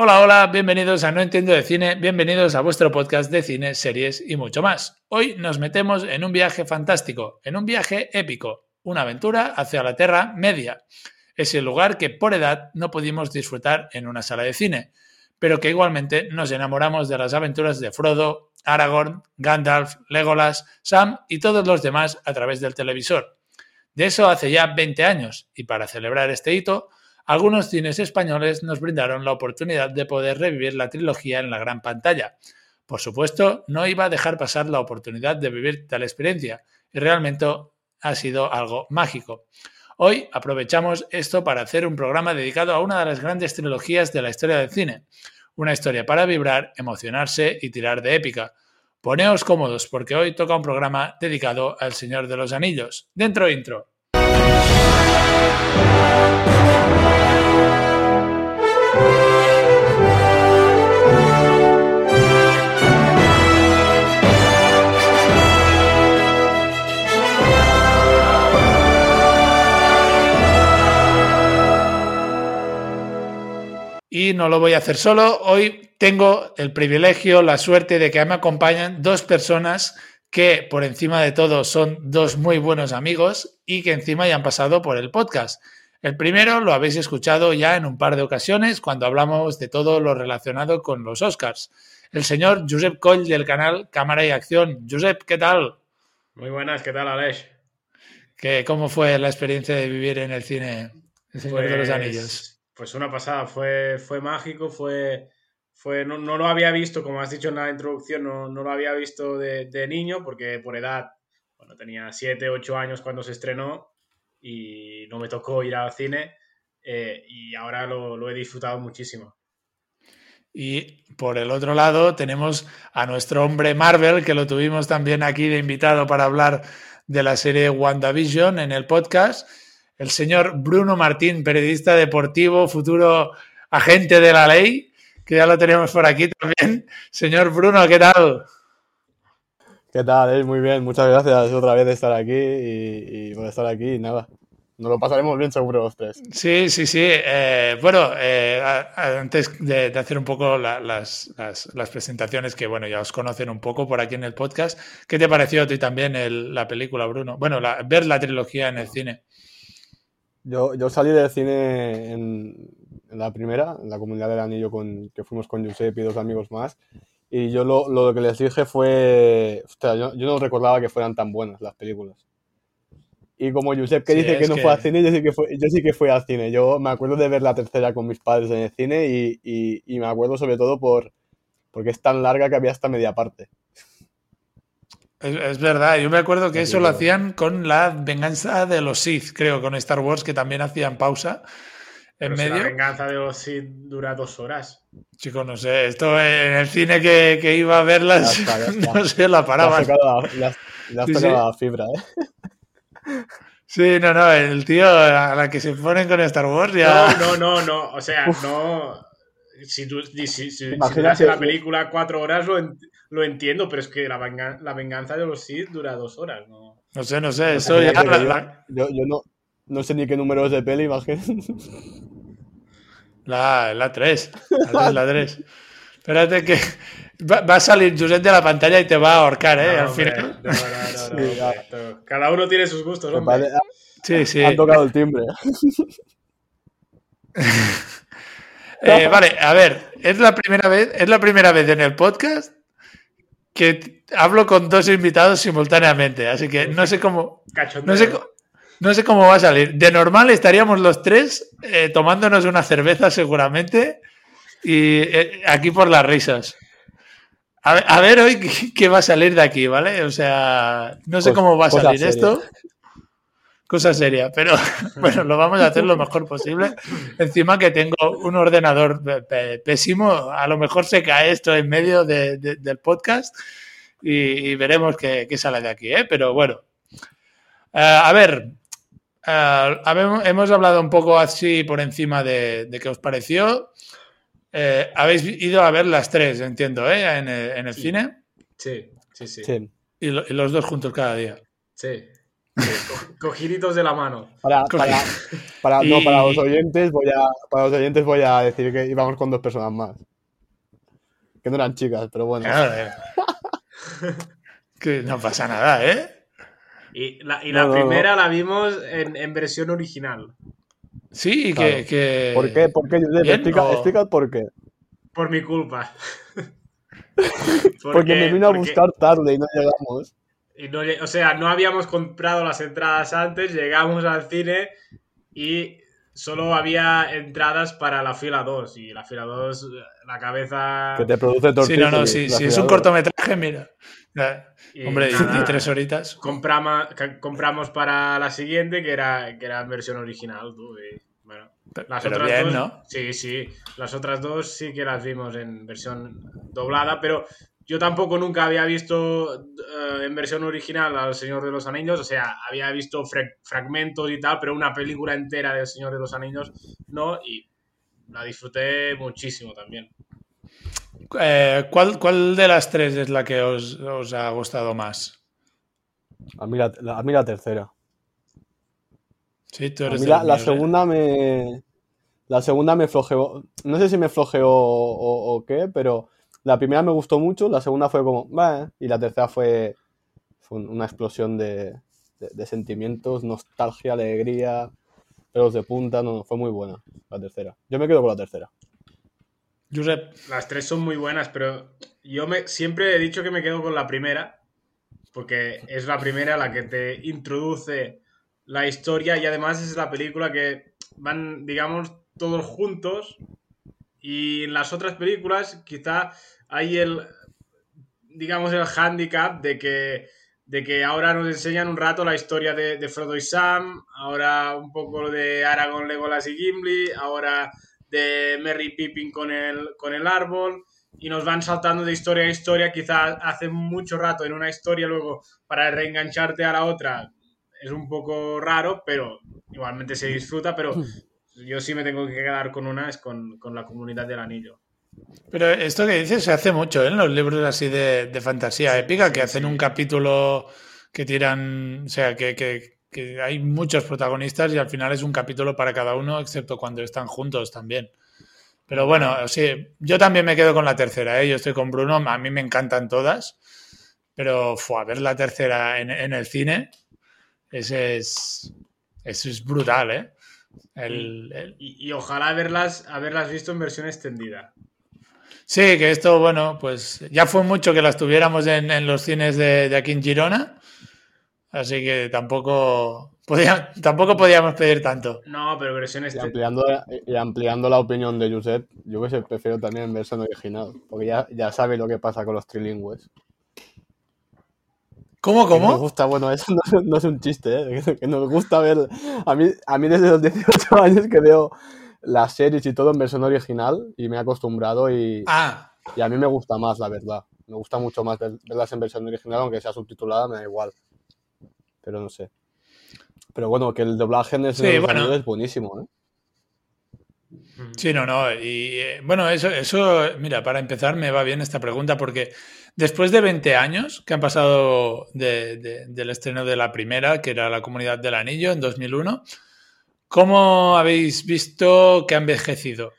Hola, hola, bienvenidos a No Entiendo de Cine, bienvenidos a vuestro podcast de cine, series y mucho más. Hoy nos metemos en un viaje fantástico, en un viaje épico, una aventura hacia la Tierra Media, ese lugar que por edad no pudimos disfrutar en una sala de cine, pero que igualmente nos enamoramos de las aventuras de Frodo, Aragorn, Gandalf, Legolas, Sam y todos los demás a través del televisor. De eso hace ya 20 años, y para celebrar este hito, algunos cines españoles nos brindaron la oportunidad de poder revivir la trilogía en la gran pantalla. Por supuesto, no iba a dejar pasar la oportunidad de vivir tal experiencia, y realmente ha sido algo mágico. Hoy aprovechamos esto para hacer un programa dedicado a una de las grandes trilogías de la historia del cine. Una historia para vibrar, emocionarse y tirar de épica. Poneos cómodos porque hoy toca un programa dedicado al Señor de los Anillos. Dentro intro. Y no lo voy a hacer solo. Hoy tengo el privilegio, la suerte de que me acompañan dos personas que por encima de todo son dos muy buenos amigos y que encima ya han pasado por el podcast. El primero lo habéis escuchado ya en un par de ocasiones cuando hablamos de todo lo relacionado con los Oscars. El señor Josep Coll del canal Cámara y Acción. Josep, ¿qué tal? Muy buenas, ¿qué tal, Aleix? ¿Qué, ¿Cómo fue la experiencia de vivir en el cine El Señor de los Pues- Anillos? Pues una pasada, fue, fue mágico, fue, fue no, no lo había visto, como has dicho en la introducción, no, no lo había visto de, niño, porque por edad, bueno, tenía 7, 8 años cuando se estrenó y no me tocó ir al cine eh, y ahora lo, lo he disfrutado muchísimo. Y por el otro lado tenemos a nuestro hombre Marvel, que lo tuvimos también aquí de invitado para hablar de la serie WandaVision en el podcast. El señor Bruno Martín, periodista deportivo, futuro agente de la ley, que ya lo tenemos por aquí también. Señor Bruno, ¿qué tal? ¿Qué tal? eh? Muy bien, muchas gracias otra vez de estar aquí y, y por estar aquí y nada. Nos lo pasaremos bien seguro los tres. Sí, sí, sí. Eh, bueno, eh, antes de, de hacer un poco la- las, las- las presentaciones que, bueno, ya os conocen un poco por aquí en el podcast, ¿qué te pareció a ti también el- la película, Bruno? Bueno, la- ver la trilogía en el cine. Yo, yo salí del cine en, en la primera, en la comunidad del anillo, con, que fuimos con Josep y dos amigos más. Y yo lo, lo que les dije fue, ostras, yo, yo no recordaba que fueran tan buenas las películas. Y como Josep que Sí, dice que no que- fue al cine, yo sí que, fue, yo sí que fui al cine. Yo me acuerdo de ver la tercera con mis padres en el cine y, y, y me acuerdo sobre todo por, porque es tan larga que había hasta media parte. Es, es verdad, yo me acuerdo que eso lo hacían con la venganza de los Sith, creo, con Star Wars, que también hacían pausa en Pero si la medio. venganza de los Sith dura dos horas. Chico, no sé, esto en el cine que, que iba a verlas, no sé, la tocado la, le has- le has Sí, tocado sí. la fibra, ¿eh? Sí, no, no, el tío a la que se ponen con Star Wars ya... No, no, no, no. O sea, no. Si, tú, si, si, la película cuatro horas, lo, en- lo entiendo, pero es que la, venga- la venganza de los Sith dura dos horas, ¿no? No sé, no sé, eso ya... Yo, yo no, no sé ni qué número es de peli, imagínate. la, la 3, la 3, la 3. Espérate que va, va a salir Josep de la pantalla y te va a ahorcar, ¿eh? No, Al hombre, final. no, no, no, no, Sí, ya. hombre, no. Cada uno tiene sus gustos, hombre. Sí, sí. Han tocado el timbre. Eh, vale, a ver, es la primera vez, es la primera vez en el podcast que hablo con dos invitados simultáneamente, así que no sé cómo, no sé, no sé cómo va a salir. De normal estaríamos los tres eh, tomándonos una cerveza seguramente y eh, aquí por las risas. A ver, a ver hoy qué, qué va a salir de aquí, ¿vale? O sea, no sé Cos- cómo va a cosa salir esto. Cosa seria, pero bueno, lo vamos a hacer lo mejor posible. Encima que tengo un ordenador pésimo, a lo mejor se cae esto en medio de- de- del podcast y, y veremos qué, qué sale de aquí, ¿eh? Pero bueno. Eh, a ver, habemos- hemos hablado un poco así por encima de, de qué os pareció. Eh, habéis ido a ver las tres, entiendo, ¿eh? En el, en el Sí. cine Sí, sí, sí. Sí. y, lo- y los dos juntos cada día. sí. Cogiditos de la mano. Para, para, para, no, para los oyentes voy a, para los oyentes voy a decir que íbamos con dos personas más. Que no eran chicas, pero bueno. Eh. que no pasa nada, ¿eh? Y la, y la primera la vimos en, en, versión original. Sí, que, que, ¿Por qué? ¿Por qué? explica, explica por qué. Por mi culpa. porque, me vino a buscar tarde y no llegamos. Y no, o sea, no habíamos comprado las entradas antes, llegamos al cine y solo había entradas para la fila 2. Y la fila 2, la cabeza. Que te produce tortillas. Sí, no, no, sí, sí es un cortometraje, mira. Hombre, y, tres horitas. Compramos, compramos para la siguiente, que era, que era en versión original. Tú, bueno, las otras bien, dos, ¿no? Sí, sí. Las otras dos sí que las vimos en versión doblada, pero yo tampoco nunca había visto eh, en versión original al Señor de los Anillos, o sea, había visto fragmentos y tal, pero una película entera del Señor de los Anillos no, y la disfruté muchísimo también. Eh, ¿cuál, de las tres es la que os, ha gustado más? A mí la, a mí la tercera. Sí, tú eres la, ¿eh? segunda me. La segunda me flojeó. No sé si me flojeó o qué, pero la primera me gustó mucho, la segunda fue como, y la tercera fue, una explosión de, sentimientos, nostalgia, alegría, pelos de punta, no, fue muy buena la tercera. Yo me quedo con la tercera. Las tres son muy buenas, pero yo me, siempre he dicho que me quedo con la primera, porque es la primera la que te introduce la historia y además es la película que van, digamos, todos juntos y en las otras películas quizá hay el, digamos, el handicap de que, de que ahora nos enseñan un rato la historia de, Frodo y Sam, ahora un poco de Aragorn, Legolas y Gimli, ahora de Merry Pippin con el, con el árbol, y nos van saltando de historia a historia, quizás hace mucho rato en una historia, luego para reengancharte a la otra es un poco raro, pero igualmente se disfruta, pero yo sí me tengo que quedar con una, es con, con la comunidad del anillo. Pero esto que dices se hace mucho ¿eh? en los libros así de, fantasía épica, que hacen un capítulo que tiran, o sea, que, hay muchos protagonistas y al final es un capítulo para cada uno, excepto cuando están juntos también. Pero bueno, sí, yo también me quedo con la tercera, ¿eh? yo estoy con Bruno, a mí me encantan todas, pero fue a ver la tercera en, el cine, ese es, eso es brutal, ¿eh? Y, ojalá haberlas, haberlas visto en versión extendida. Sí, que esto, bueno, pues ya fue mucho que las tuviéramos en, los cines de, aquí en Girona, así que tampoco, podía, tampoco podíamos pedir tanto. No, pero versiones... Y ampliando, y ampliando la opinión de Josep, yo que prefiero también en versión original, porque ya, ya sabe lo que pasa con los trilingües. ¿Cómo, cómo? nos gusta, bueno, eso no, es un chiste, ¿eh? que nos gusta ver. A mí, a mí desde los 18 años que veo las series y todo en versión original y me he acostumbrado y, ah. y a mí me gusta más, la verdad. Me gusta mucho más verlas en versión original, aunque sea subtitulada, me da igual. Pero no sé. Pero bueno, que el doblaje en ese es buenísimo, ¿eh? Sí, no, no. Y eh, bueno, eso, eso, mira, para empezar me va bien esta pregunta porque después de 20 años que han pasado del estreno de la primera, que era La Comunidad del Anillo en 2001, ¿Cómo habéis visto que ha envejecido?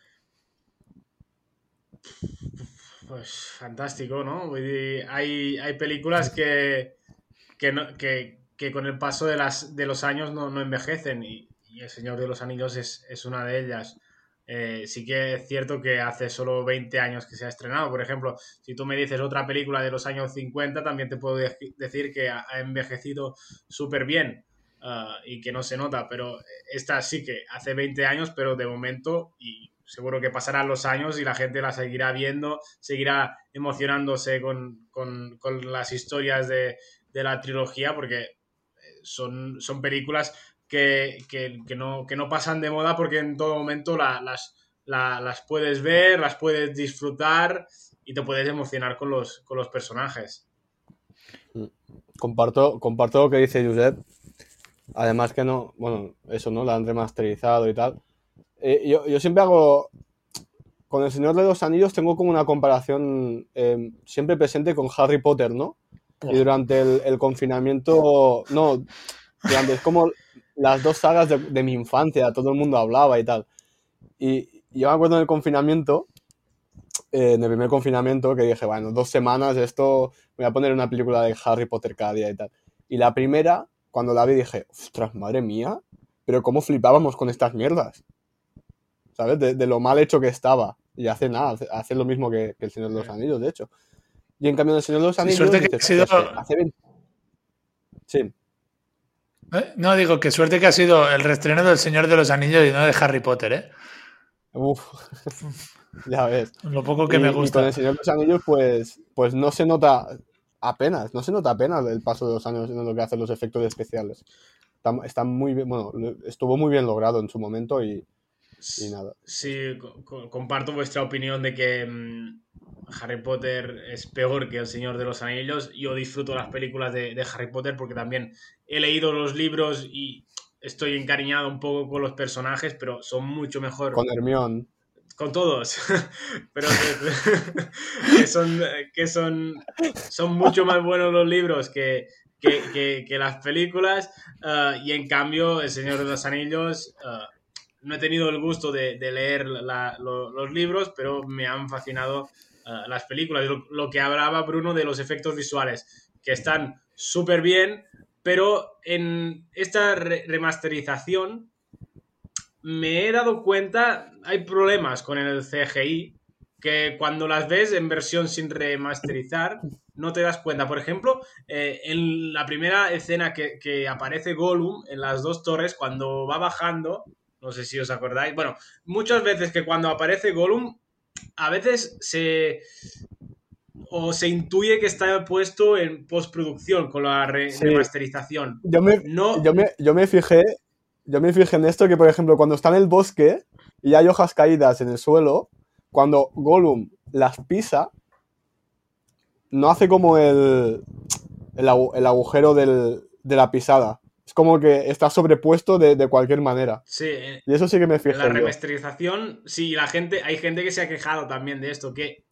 Pues fantástico, ¿no? Hay, hay películas que, que, con el paso de, las, de los años no, envejecen y, El Señor de los Anillos es, una de ellas. Eh, sí que es cierto que hace solo 20 años que se ha estrenado. Por ejemplo, si tú me dices otra película de los años 50, también te puedo decir que ha envejecido súper bien. Ah, y que no se nota, pero esta sí que hace 20 años, pero de momento, y seguro que pasarán los años y la gente la seguirá viendo, seguirá emocionándose con, con, con las historias de, de, la trilogía, porque eh, son, son películas que, que, que, no, que no pasan de moda porque en todo momento las, las puedes ver, las puedes disfrutar y te puedes emocionar con los, con los personajes. Comparto, comparto lo que dice Josep. Además que no, bueno, eso, ¿no? La han remasterizado y tal. Eh, yo, yo, siempre hago, con El Señor de los Anillos tengo como una comparación eh, siempre presente con Harry Potter, ¿no? Y durante el, confinamiento, no, es como las dos sagas de, mi infancia, todo el mundo hablaba y tal. Y, yo me acuerdo en el confinamiento, eh, en el primer confinamiento, que dije, bueno, dos semanas, esto, voy a poner una película de Harry Potter cada día y tal. Y la primera, cuando la vi, dije, ostras, madre mía, pero cómo flipábamos con estas mierdas. ¿Sabes? De, lo mal hecho que estaba. Y hace nada, hace, lo mismo que, El Señor de los Anillos, de hecho. Y en cambio, El Señor de los Anillos. suerte que ha sido... Sí. Eh, no, digo que suerte que ha sido el reestreno del Señor de los Anillos y no de Harry Potter, ¿eh? Uf, ya ves. Lo poco que me gusta. con el Señor de los Anillos, pues, pues no se nota apenas, no se nota apenas el paso de los años en lo que hacen los efectos especiales. Está, muy bien, bueno, estuvo muy bien logrado en su momento y, nada. Sí, comparto vuestra opinión de que mm, Harry Potter es peor que El Señor de los Anillos. Yo disfruto las películas de, Harry Potter porque también he leído los libros y estoy encariñado un poco con los personajes, pero son mucho mejor. Con Hermione. Con todos. pero que, son, que son, son mucho más buenos los libros que, que, las películas. Eh, y en cambio, El Señor de los Anillos. Eh, no he tenido el gusto de, leer los libros, pero me han fascinado eh, las películas. Lo, que hablaba Bruno de los efectos visuales, que están súper bien, pero en esta remasterización me he dado cuenta, hay problemas con el CGI, que cuando las ves en versión sin remasterizar, no te das cuenta. Por ejemplo, eh, en la primera escena que, que, aparece Gollum en las dos torres, cuando va bajando, no sé si os acordáis, bueno, muchas veces que cuando aparece Gollum a veces se o se intuye que está puesto en postproducción con la remasterización. Yo me, no... yo, me, yo me fijé yo me fijé en esto que, por ejemplo, cuando está en el bosque y hay hojas caídas en el suelo, cuando Gollum las pisa, no hace como el, el, agujero de la pisada. Es como que está sobrepuesto de, cualquier manera. Sí. Eh, y eso sí que me fijé. La remasterización, sí, la gente, hay gente que se ha quejado también de esto, que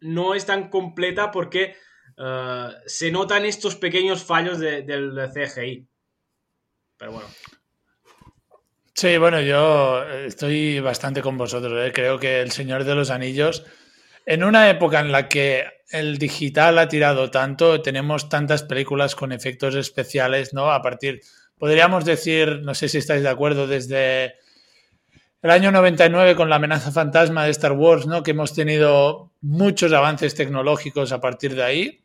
no es tan completa porque eh, se notan estos pequeños fallos del CGI. Pero bueno. Sí, bueno, yo estoy bastante con vosotros. ¿eh? Creo que El Señor de los Anillos, en una época en la que el digital ha tirado tanto, tenemos tantas películas con efectos especiales, ¿no? A partir podríamos decir, no sé si estáis de acuerdo, desde el año 99 con la amenaza fantasma de Star Wars, ¿no? Que hemos tenido muchos avances tecnológicos a partir de ahí,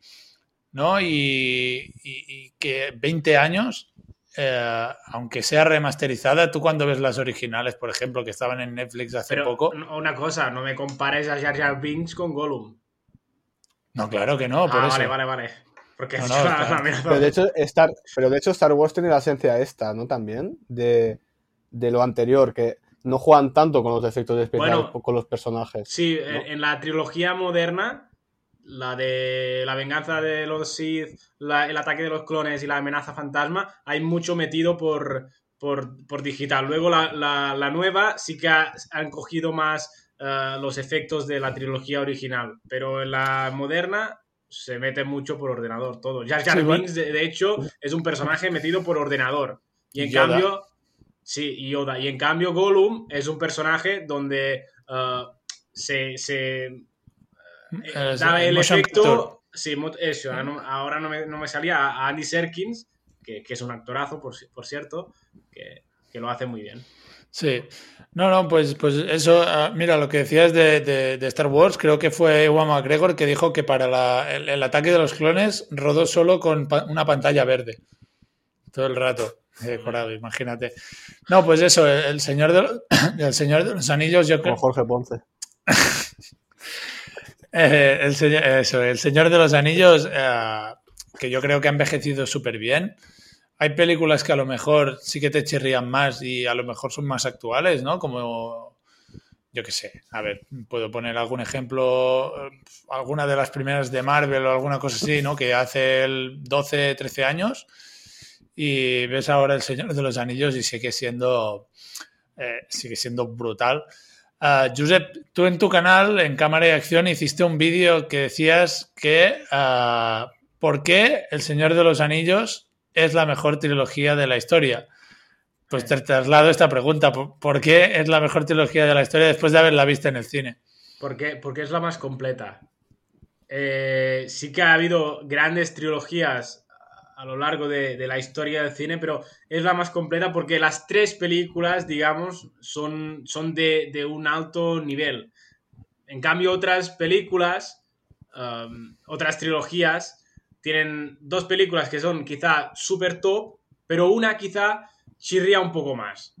¿no? Y, que 20 años, eh, aunque sea remasterizada, tú cuando ves las originales, por ejemplo, que estaban en Netflix hace poco... Una cosa, no me compares a Jar Jar Binks con Gollum. No, claro que no, por ah, eso. Vale, vale, vale. Porque pero, de hecho, Star, pero de hecho Star Wars tiene la esencia esta, ¿no? También, de, lo anterior, que no juegan tanto con los efectos especiales o con los personajes. Sí, en la trilogía moderna, la de la venganza de los Sith, el ataque de los clones y la amenaza fantasma, hay mucho metido por, por, digital. Luego la, nueva sí que han cogido más eh, los efectos de la trilogía original, pero en la moderna se mete mucho por ordenador todo. Jar Jar Binks, de, hecho, es un personaje metido por ordenador. Y en cambio, sí, Yoda. Y en cambio, Gollum es un personaje donde uh, se, se eh, da el efecto. Sí, eso, ahora no, me, no me, salía a Andy Serkins, que, que, es un actorazo, por, por cierto, que, que lo hace muy bien. Sí, no, no, pues, pues eso, ah, mira, lo que decías de, Star Wars, creo que fue Ewan McGregor que dijo que para el, ataque de los clones rodó solo con una pantalla verde. Todo el rato. Eh, imagínate. No, pues eso, el, señor de, el señor de los anillos, yo creo. Jorge Ponce. Eh, el, eso, el señor de los anillos, eh, que yo creo que ha envejecido súper bien hay películas que a lo mejor sí que te chirrían más y a lo mejor son más actuales, ¿no? Como, yo qué sé, a ver, puedo poner algún ejemplo, alguna de las primeras de Marvel o alguna cosa así, ¿no? Que hace el 12, 13 años y ves ahora El Señor de los Anillos y sigue siendo, eh, sigue siendo brutal. Uh, Josep, tú en tu canal, en Cámara y Acción, hiciste un vídeo que decías que uh, ¿por qué El Señor de los Anillos es la mejor trilogía de la historia? Pues te traslado esta pregunta. ¿Por qué es la mejor trilogía de la historia después de haberla visto en el cine? Porque, porque es la más completa. Eh, sí que ha habido grandes trilogías a lo largo de, la historia del cine, pero es la más completa porque las tres películas, digamos, son, son de, un alto nivel. En cambio, otras películas, um, otras trilogías, tienen dos películas que son quizá super top, pero una quizá chirría un poco más.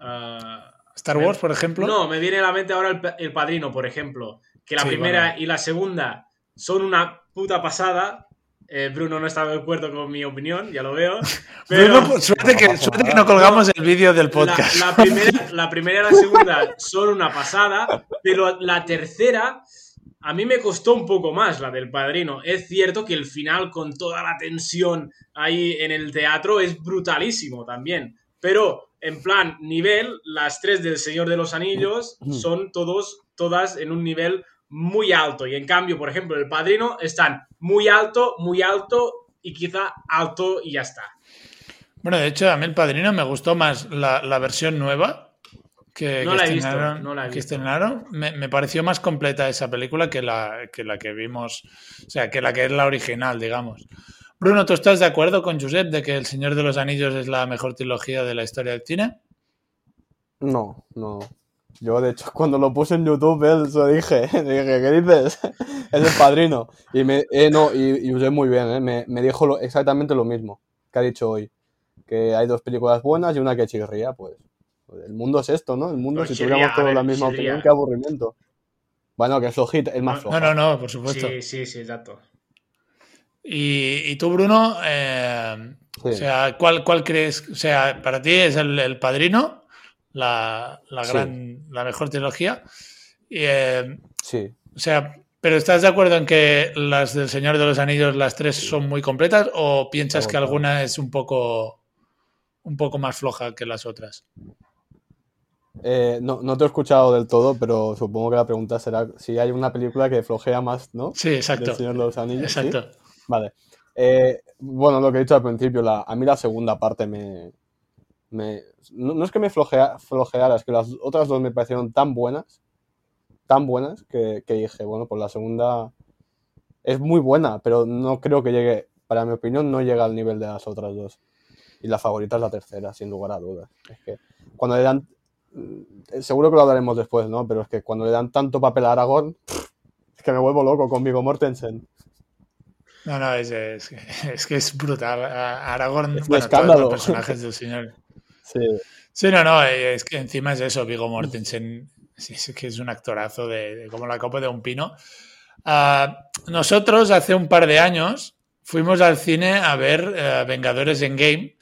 Uh, Star Wars, por ejemplo. No, me viene a la mente ahora el, Padrino, por ejemplo. Que la primera y la segunda son una puta pasada. Eh, Bruno no está de acuerdo con mi opinión, ya lo veo. Pero suerte, que, no colgamos el vídeo del podcast. La, primera, la primera y la segunda son una pasada, pero la tercera a mí me costó un poco más la del padrino. Es cierto que el final, con toda la tensión ahí en el teatro, es brutalísimo también. Pero en plan nivel, las tres del Señor de los Anillos son todos, todas en un nivel muy alto. Y en cambio, por ejemplo, el Padrino están muy alto, muy alto y quizá alto y ya está. Bueno, de hecho, a mí el Padrino me gustó más la, versión nueva que, no la he visto, no la he visto. Me, me, pareció más completa esa película que la, que la que vimos, o sea, que la que es la original, digamos. Bruno, ¿tú estás de acuerdo con Josep de que El Señor de los Anillos es la mejor trilogía de la historia del cine? No, no. Yo, de hecho, cuando lo puse en YouTube, él se dije, dije, ¿qué dices? es el padrino. Y me, eh, no, y, usé muy bien, eh, me, me, dijo exactamente lo mismo que ha dicho hoy. Que hay dos películas buenas y una que chirría, pues. El mundo es esto, ¿no? El mundo, pues si tuviéramos todos la misma opinión, qué aburrimiento. Bueno, que es flojito, es más flojo. No, no, no, por supuesto. Sí, sí, sí, exacto. Y, tú, Bruno, eh, o sea, ¿cuál, ¿cuál crees? O sea, para ti es el, padrino, la, gran, la mejor trilogía. Eh, sí. O sea, ¿pero estás de acuerdo en que las del Señor de los Anillos, las tres, son muy completas? ¿O piensas que alguna es un poco, un poco más floja que las otras? Eh, no, no, te he escuchado del todo, pero supongo que la pregunta será si hay una película que flojea más, ¿no? Sí, exacto. Del Señor de los Anillos. Exacto. Vale. Eh, bueno, lo que he dicho al principio, la, a mí la segunda parte me. no, es que me flojea, flojeara, es que las otras dos me parecieron tan buenas, tan buenas, que, dije, bueno, pues la segunda es muy buena, pero no creo que llegue, para mi opinión, no llega al nivel de las otras dos. Y la favorita es la tercera, sin lugar a dudas. Es que cuando le dan. Seguro que lo hablaremos después, ¿no? Pero es que cuando le dan tanto papel a Aragón, es que me vuelvo loco con Vigo Mortensen. No, no, es, es, que es brutal. Aragorn, es bueno, todos los personajes del señor. Sí. Sí, no, no, es que encima es eso, Vigo Mortensen, es que es un actorazo de, como la copa de un pino. Uh, nosotros hace un par de años fuimos al cine a ver uh, Vengadores en Game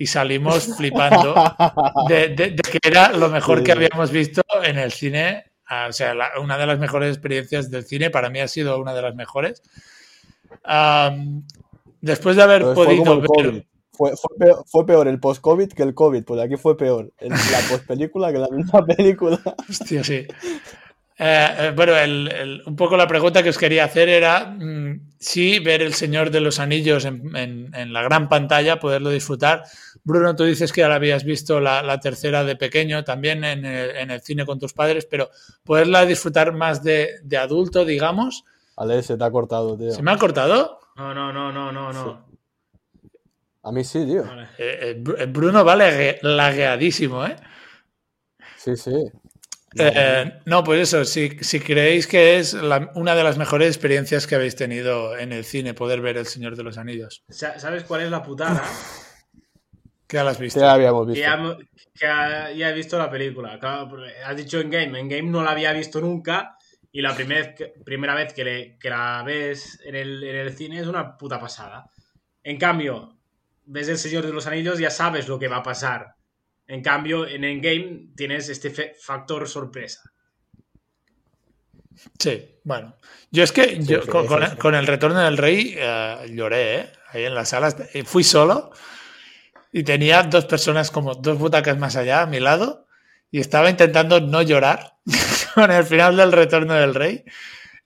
y salimos flipando de, de, de, que era lo mejor que habíamos visto en el cine. Uh, o sea, la, una de las mejores experiencias del cine, para mí ha sido una de las mejores después de haber podido ver... Fue, fue, peor, el post-COVID que el COVID, pues aquí fue peor la post-película que la misma película. Hostia, sí. Eh, eh, bueno, un poco la pregunta que os quería hacer era mm, si ver El Señor de los Anillos en, la gran pantalla, poderlo disfrutar. Bruno, tú dices que ahora habías visto la, tercera de pequeño, también en el, cine con tus padres, pero poderla disfrutar más de, de adulto, digamos, Ale, se te ha cortado, tío. ¿Se me ha cortado? No, no, no, no, no, no. A mí sí, tío. Eh, eh, Bruno vale lagueadísimo, ¿eh? Sí, sí. Eh, no, pues eso, si, creéis que es una de las mejores experiencias que habéis tenido en el cine, poder ver El Señor de los Anillos. ¿Sabes cuál es la putada? ¿Qué has visto? Ya habíamos visto. Que ya, he visto la película. has dicho en Game. En Game no la había visto nunca y la primer, primera vez que, le, que la ves en el, en el, cine es una puta pasada. En cambio, ves El Señor de los Anillos, ya sabes lo que va a pasar. En cambio, en Endgame tienes este factor sorpresa. Sí, bueno. Yo es que yo, con, el retorno del rey eh, lloré, ¿eh? Ahí en las salas. Fui solo y tenía dos personas como dos butacas más allá a mi lado y estaba intentando no llorar con el final del Retorno del Rey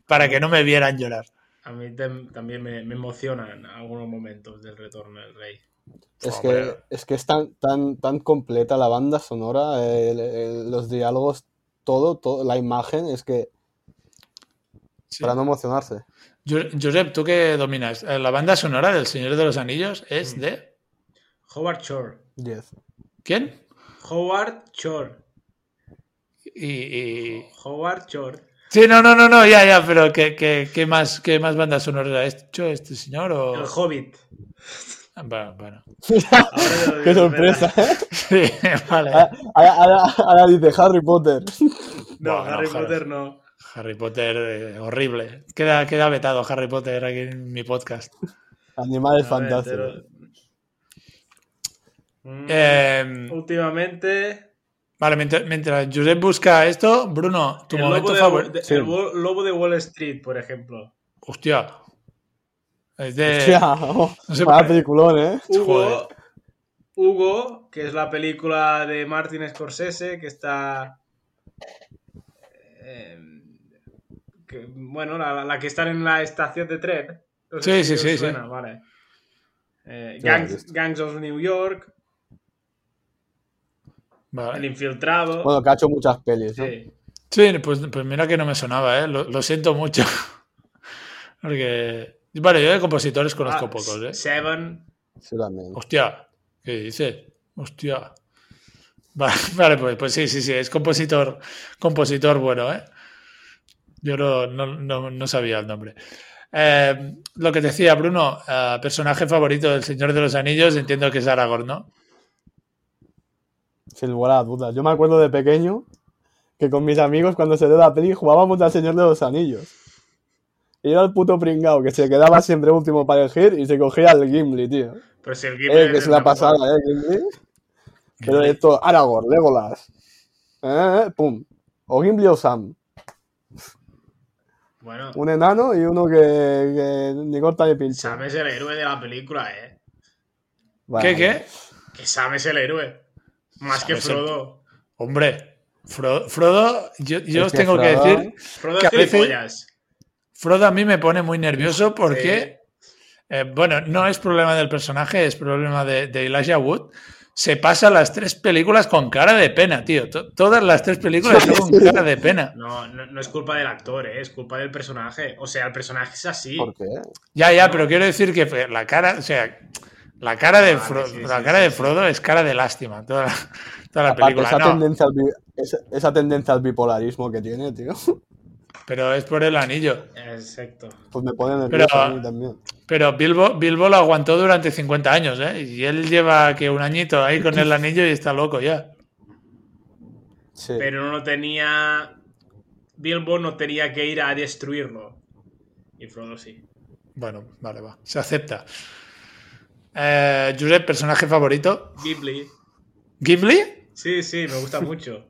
para que no me vieran llorar. A mí también me, me emocionan algunos momentos del Retorno del Rey. Es que, es que es tan, tan, tan completa la banda sonora, el- el- los diálogos, todo, todo, la imagen, es que Sí. para no emocionarse. Jo- Josep, ¿tú qué dominas? Eh, La banda sonora del Señor de los Anillos es de... Howard Shore. 10. ¿Quién? Howard Shore. Y, y- Howard Shore. Sí, no, no, no, no, ya, ya, pero ¿qué, qué, qué más, qué más bandas sonoras ha hecho este señor? O... El Hobbit. Ah, Bueno, bueno. Ahora ¡Qué sorpresa! ¿eh? Sí, vale. Ahora, ahora- ahora dice Harry Potter. No, Bueno, Harry. Potter no. Harry Potter, eh, horrible. Queda, queda vetado Harry Potter aquí en mi podcast. Animales fantásticos. Mm, Eh, Últimamente. vale, mientras, mientras Josep busca esto, Bruno, tu el momento favorito. Sí. el lobo de Wall Street, por ejemplo. Hostia. Es de. Hostia, oh, no sé peliculón, ¿eh? Hugo. Hugo, que es la película de Martin Scorsese, que está. eh, que- bueno, la, la que está en la estación de tren. No Sí, si sí, sí, suena, Vale. Eh, Gangs. Gangs of New York, Vale. El Infiltrado. Bueno, que ha hecho muchas pelis, ¿no? sí. Sí, pues, pues mira que no me sonaba, ¿eh? Lo, lo siento mucho. Porque. Vale, yo de compositores conozco Ah, pocos, ¿eh? Seven. Sí, también. Hostia, ¿qué dices? Hostia. Vale, vale, pues, pues sí, sí, sí, es compositor, compositor bueno, ¿eh? Yo no, no, no- no sabía el nombre. Eh, lo que decía, Bruno, eh, personaje favorito del Señor de los Anillos, entiendo que es Aragorn, ¿no? Sin lugar a dudas. Yo me acuerdo de pequeño que con mis amigos cuando se dio la peli jugábamos al Señor de los Anillos. Y era el puto pringao que se quedaba siempre último para elegir y se cogía el Gimli, tío. Pero si el Gimli Eh, que es el pasada, eh, Gimli. Pero esto, Aragorn, Legolas. Eh, pum. O Gimli o Sam. Bueno, Un enano y uno que, que ni corta ni pincha. Sam es el héroe de la película, ¿eh? Bueno, ¿Qué, qué? Que Sam es el héroe. Más Sam que el- Frodo. Hombre, Fro- Frodo, yo, yo os tengo que Frodo- decir, Frodo que es a veces-. Frodo a mí me pone muy nervioso porque, eh, bueno, no es problema del personaje, es problema de, de Elijah Wood. Se pasa las tres películas con cara de pena, tío. To- todas las tres películas son con cara de pena. No, no, no es culpa del actor, ¿eh? es culpa del personaje. O sea, el personaje es así. ¿Por qué? Ya, ya, pero quiero decir que la cara, o sea, la cara de, Vale, Fro- sí, la sí, cara sí, de sí. Frodo es cara de lástima, toda la, toda la Aparte, película. esa, No, tendencia al esa tendencia al bipolarismo que tiene, tío, pero es por el anillo. Exacto. pues me pone nervioso Pero- a mí también. Pero Bilbo, Bilbo lo aguantó durante 50 años, ¿eh? Y él lleva que un añito ahí con el anillo y está loco ya. Sí. Pero no tenía. Bilbo no tenía que ir a destruirlo. Y Frodo sí. Bueno, vale, va. Se acepta. Eh, Josep, personaje favorito. Gimli. ¿Gimli? Sí, sí, me gusta mucho.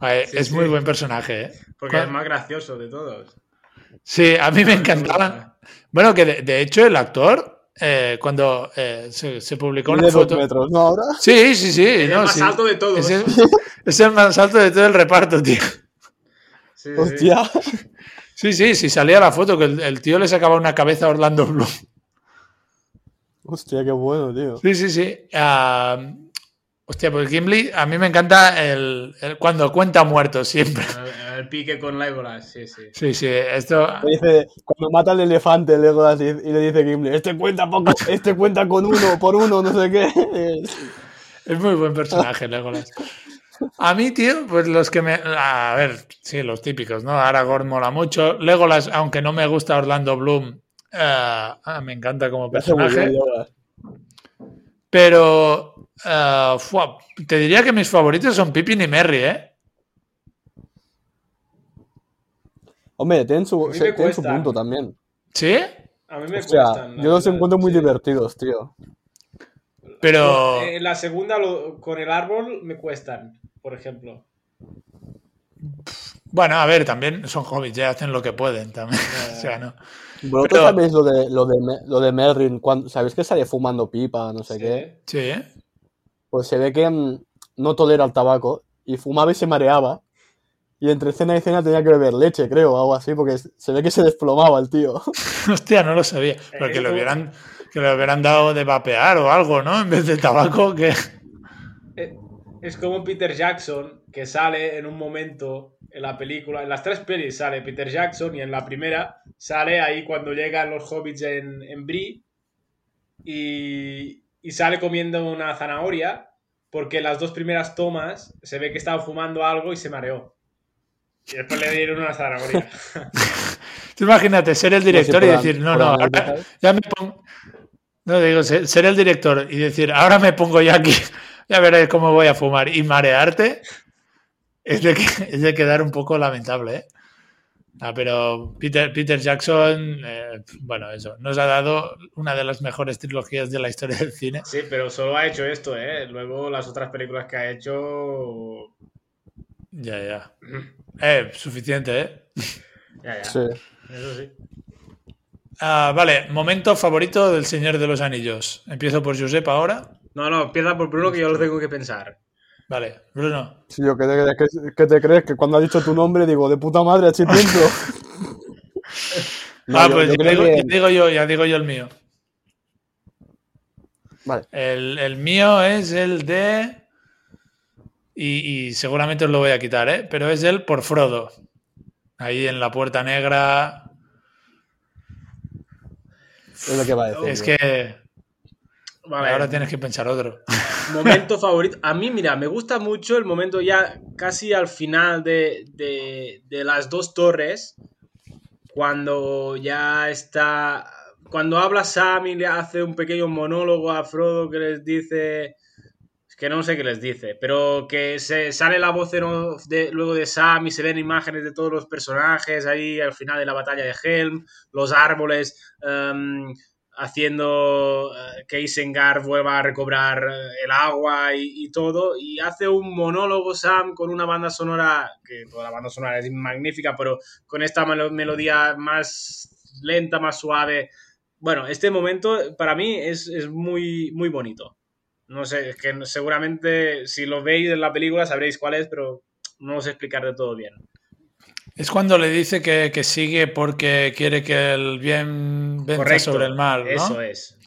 Sí, es sí. muy buen personaje, ¿eh? Porque ¿Cuál? es más gracioso de todos. Sí, a mí me Me encantaba. Bueno, que de, de hecho el actor, eh, cuando eh, se, se publicó una foto... metros, ¿no? Ahora. Sí, sí, sí. Es no, el más sí. alto de todos. Es el, es el más alto de todo el reparto, tío. Sí, sí. Hostia. Sí, sí, sí, salía la foto que el, el tío le sacaba una cabeza a Orlando Bloom. Hostia, qué bueno, tío. Sí, sí, sí. Ah, hostia, pues Gimli, a mí me encanta el, el- cuando cuenta muertos siempre. El, el pique con Legolas, sí, sí. Sí, sí, esto... Dice, cuando mata al elefante, Legolas, y y le dice Gimli, este cuenta poco, este cuenta con uno, por uno, no sé qué. Es muy buen personaje, Legolas. A mí, tío, pues los que me. A ver, sí, los típicos, ¿no? Aragorn mola mucho. Legolas, aunque no me gusta Orlando Bloom, eh, ah, me encanta como personaje. Pero. Eh, fua, te diría que mis favoritos son Pippin y Merry, ¿eh? Hombre, tienen su, se- me tienen su punto también. ¿Sí? A mí me O sea, cuestan. yo los verdad, encuentro muy sí. divertidos, tío. Pero. Eh, la segunda lo- con el árbol me cuestan, por ejemplo. Bueno, a ver, también son hobbits, ya hacen lo que pueden también. o sea, no. ¿Vosotros Pero- sabéis lo de, lo de, lo de Merrin? cuando- ¿Sabéis que sale fumando pipa, no sé Sí. qué? Sí, ¿eh? Pues se ve que mm, no tolera el tabaco y fumaba y se mareaba. Y entre escena y escena tenía que beber leche, creo, o algo así, porque se ve que se desplomaba el tío. Hostia, no lo sabía. Pero que lo esto- hubieran, que le hubieran dado de vapear o algo, ¿no? En vez de tabaco, que... Eh, es como Peter Jackson, que sale en un momento en la película, en las tres pelis sale Peter Jackson y en la primera sale ahí cuando llegan los hobbits en, en Brie y, y sale comiendo una zanahoria porque las dos primeras tomas se ve que estaba fumando algo y se mareó. Y después le dieron una zanahoria. Tú imagínate ser el director y decir, no, no, ahora ya me pongo... No, digo, ser el director y decir, ahora me pongo yo aquí, ya veré cómo voy a fumar y marearte, es de, que, es de quedar un poco lamentable, ¿eh? Ah, pero Peter, Peter Jackson, eh, bueno, eso, nos ha dado una de las mejores trilogías de la historia del cine. Sí, pero solo ha hecho esto, ¿eh? Luego las otras películas que ha hecho... Ya, ya. Eh, suficiente, ¿eh? Ya, ya. Sí. Eso sí. Ah, vale, momento favorito del Señor de los Anillos. Empiezo por Josep ahora. No, no, empieza por Bruno que yo lo tengo que pensar. Vale, Bruno. Sí, yo, ¿qué te, crees? Que cuando ha dicho tu nombre digo, de puta madre, así tiempo. No, ah, yo- pues yo ya digo, que- ya digo yo, ya digo yo el mío. Vale. El, el mío es el de. Y, y seguramente os lo voy a quitar, ¿eh? Pero es el por Frodo. Ahí en la puerta negra. Es lo que va a decir. Es yo. que. Vale. Ahora tienes que pensar otro. Momento favorito. A mí, mira, me gusta mucho el momento ya casi al final de, de- de las dos torres. Cuando ya está. Cuando habla Sam y le hace un pequeño monólogo a Frodo que les dice. Es que no sé qué les dice, pero que se sale la voz de, luego de Sam y se ven imágenes de todos los personajes ahí al final de la batalla de Helm, los árboles. em, haciendo eh, que Isengard vuelva a recobrar eh, el agua y, todo, y hace un monólogo Sam con una banda sonora, que toda la banda sonora es magnífica, pero con esta melo- melodía más lenta, más suave. Bueno, este momento para mí es, es muy, muy bonito. No sé, que seguramente si lo veis en la película sabréis cuál es, pero no os sé explicar de todo bien. Es cuando le dice que, que sigue porque quiere que el bien venza Correcto, sobre el mal, ¿no? Eso es.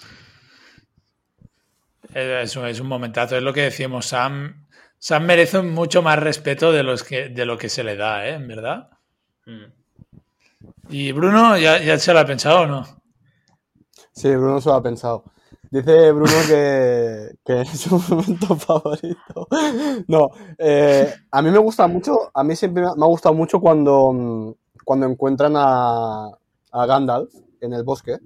Es, un- es un momentazo, es lo que decíamos. Sam, Sam merece mucho más respeto de, los que, de lo que se le da, ¿eh? En verdad. Mm. ¿Y Bruno ya, ya se lo ha pensado o no? Sí, Bruno se lo ha pensado. Dice Bruno que, que es su momento favorito. No, eh, a mí me gusta mucho, a mí siempre me ha gustado mucho cuando, mm, cuando encuentran a, a Gandalf en el bosque,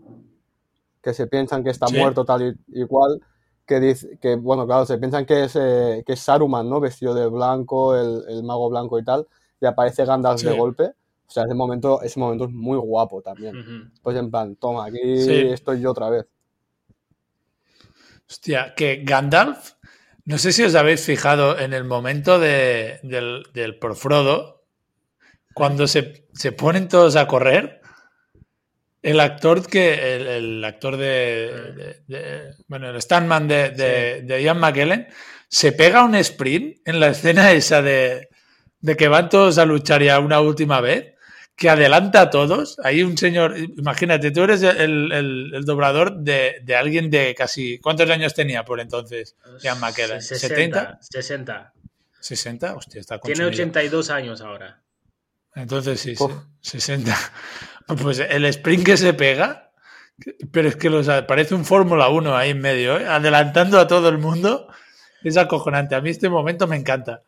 que se piensan que está Sí. muerto tal y, y cual, que dice, que bueno, claro, se piensan que es, eh, que es Saruman, ¿no? Vestido de blanco, el, el mago blanco y tal, y aparece Gandalf de golpe. O sea, ese momento, ese momento es muy guapo también. Pues en plan, toma, aquí Sí. estoy yo otra vez. Hostia, que Gandalf, no sé si os habéis fijado en el momento de- del, del por Frodo, cuando se, se ponen todos a correr, el actor que, el, el actor de, de- de- bueno, el Stuntman de, de, de Ian McKellen, se pega un sprint en la escena esa de, de que van todos a luchar ya una última vez, que adelanta a todos. Hay un señor, imagínate, tú eres el, el- el doblador de, de alguien de casi, ¿cuántos años tenía por entonces? Ian McKellen, 60. 70, 60. ¿60? Hostia, está Tiene consumido. 82 años ahora. Entonces sí, Uf. sí, 60. Pues el sprint que se pega, pero es que los, parece un Fórmula 1 ahí en medio, ¿eh? adelantando a todo el mundo. Es acojonante. A mí este momento me encanta.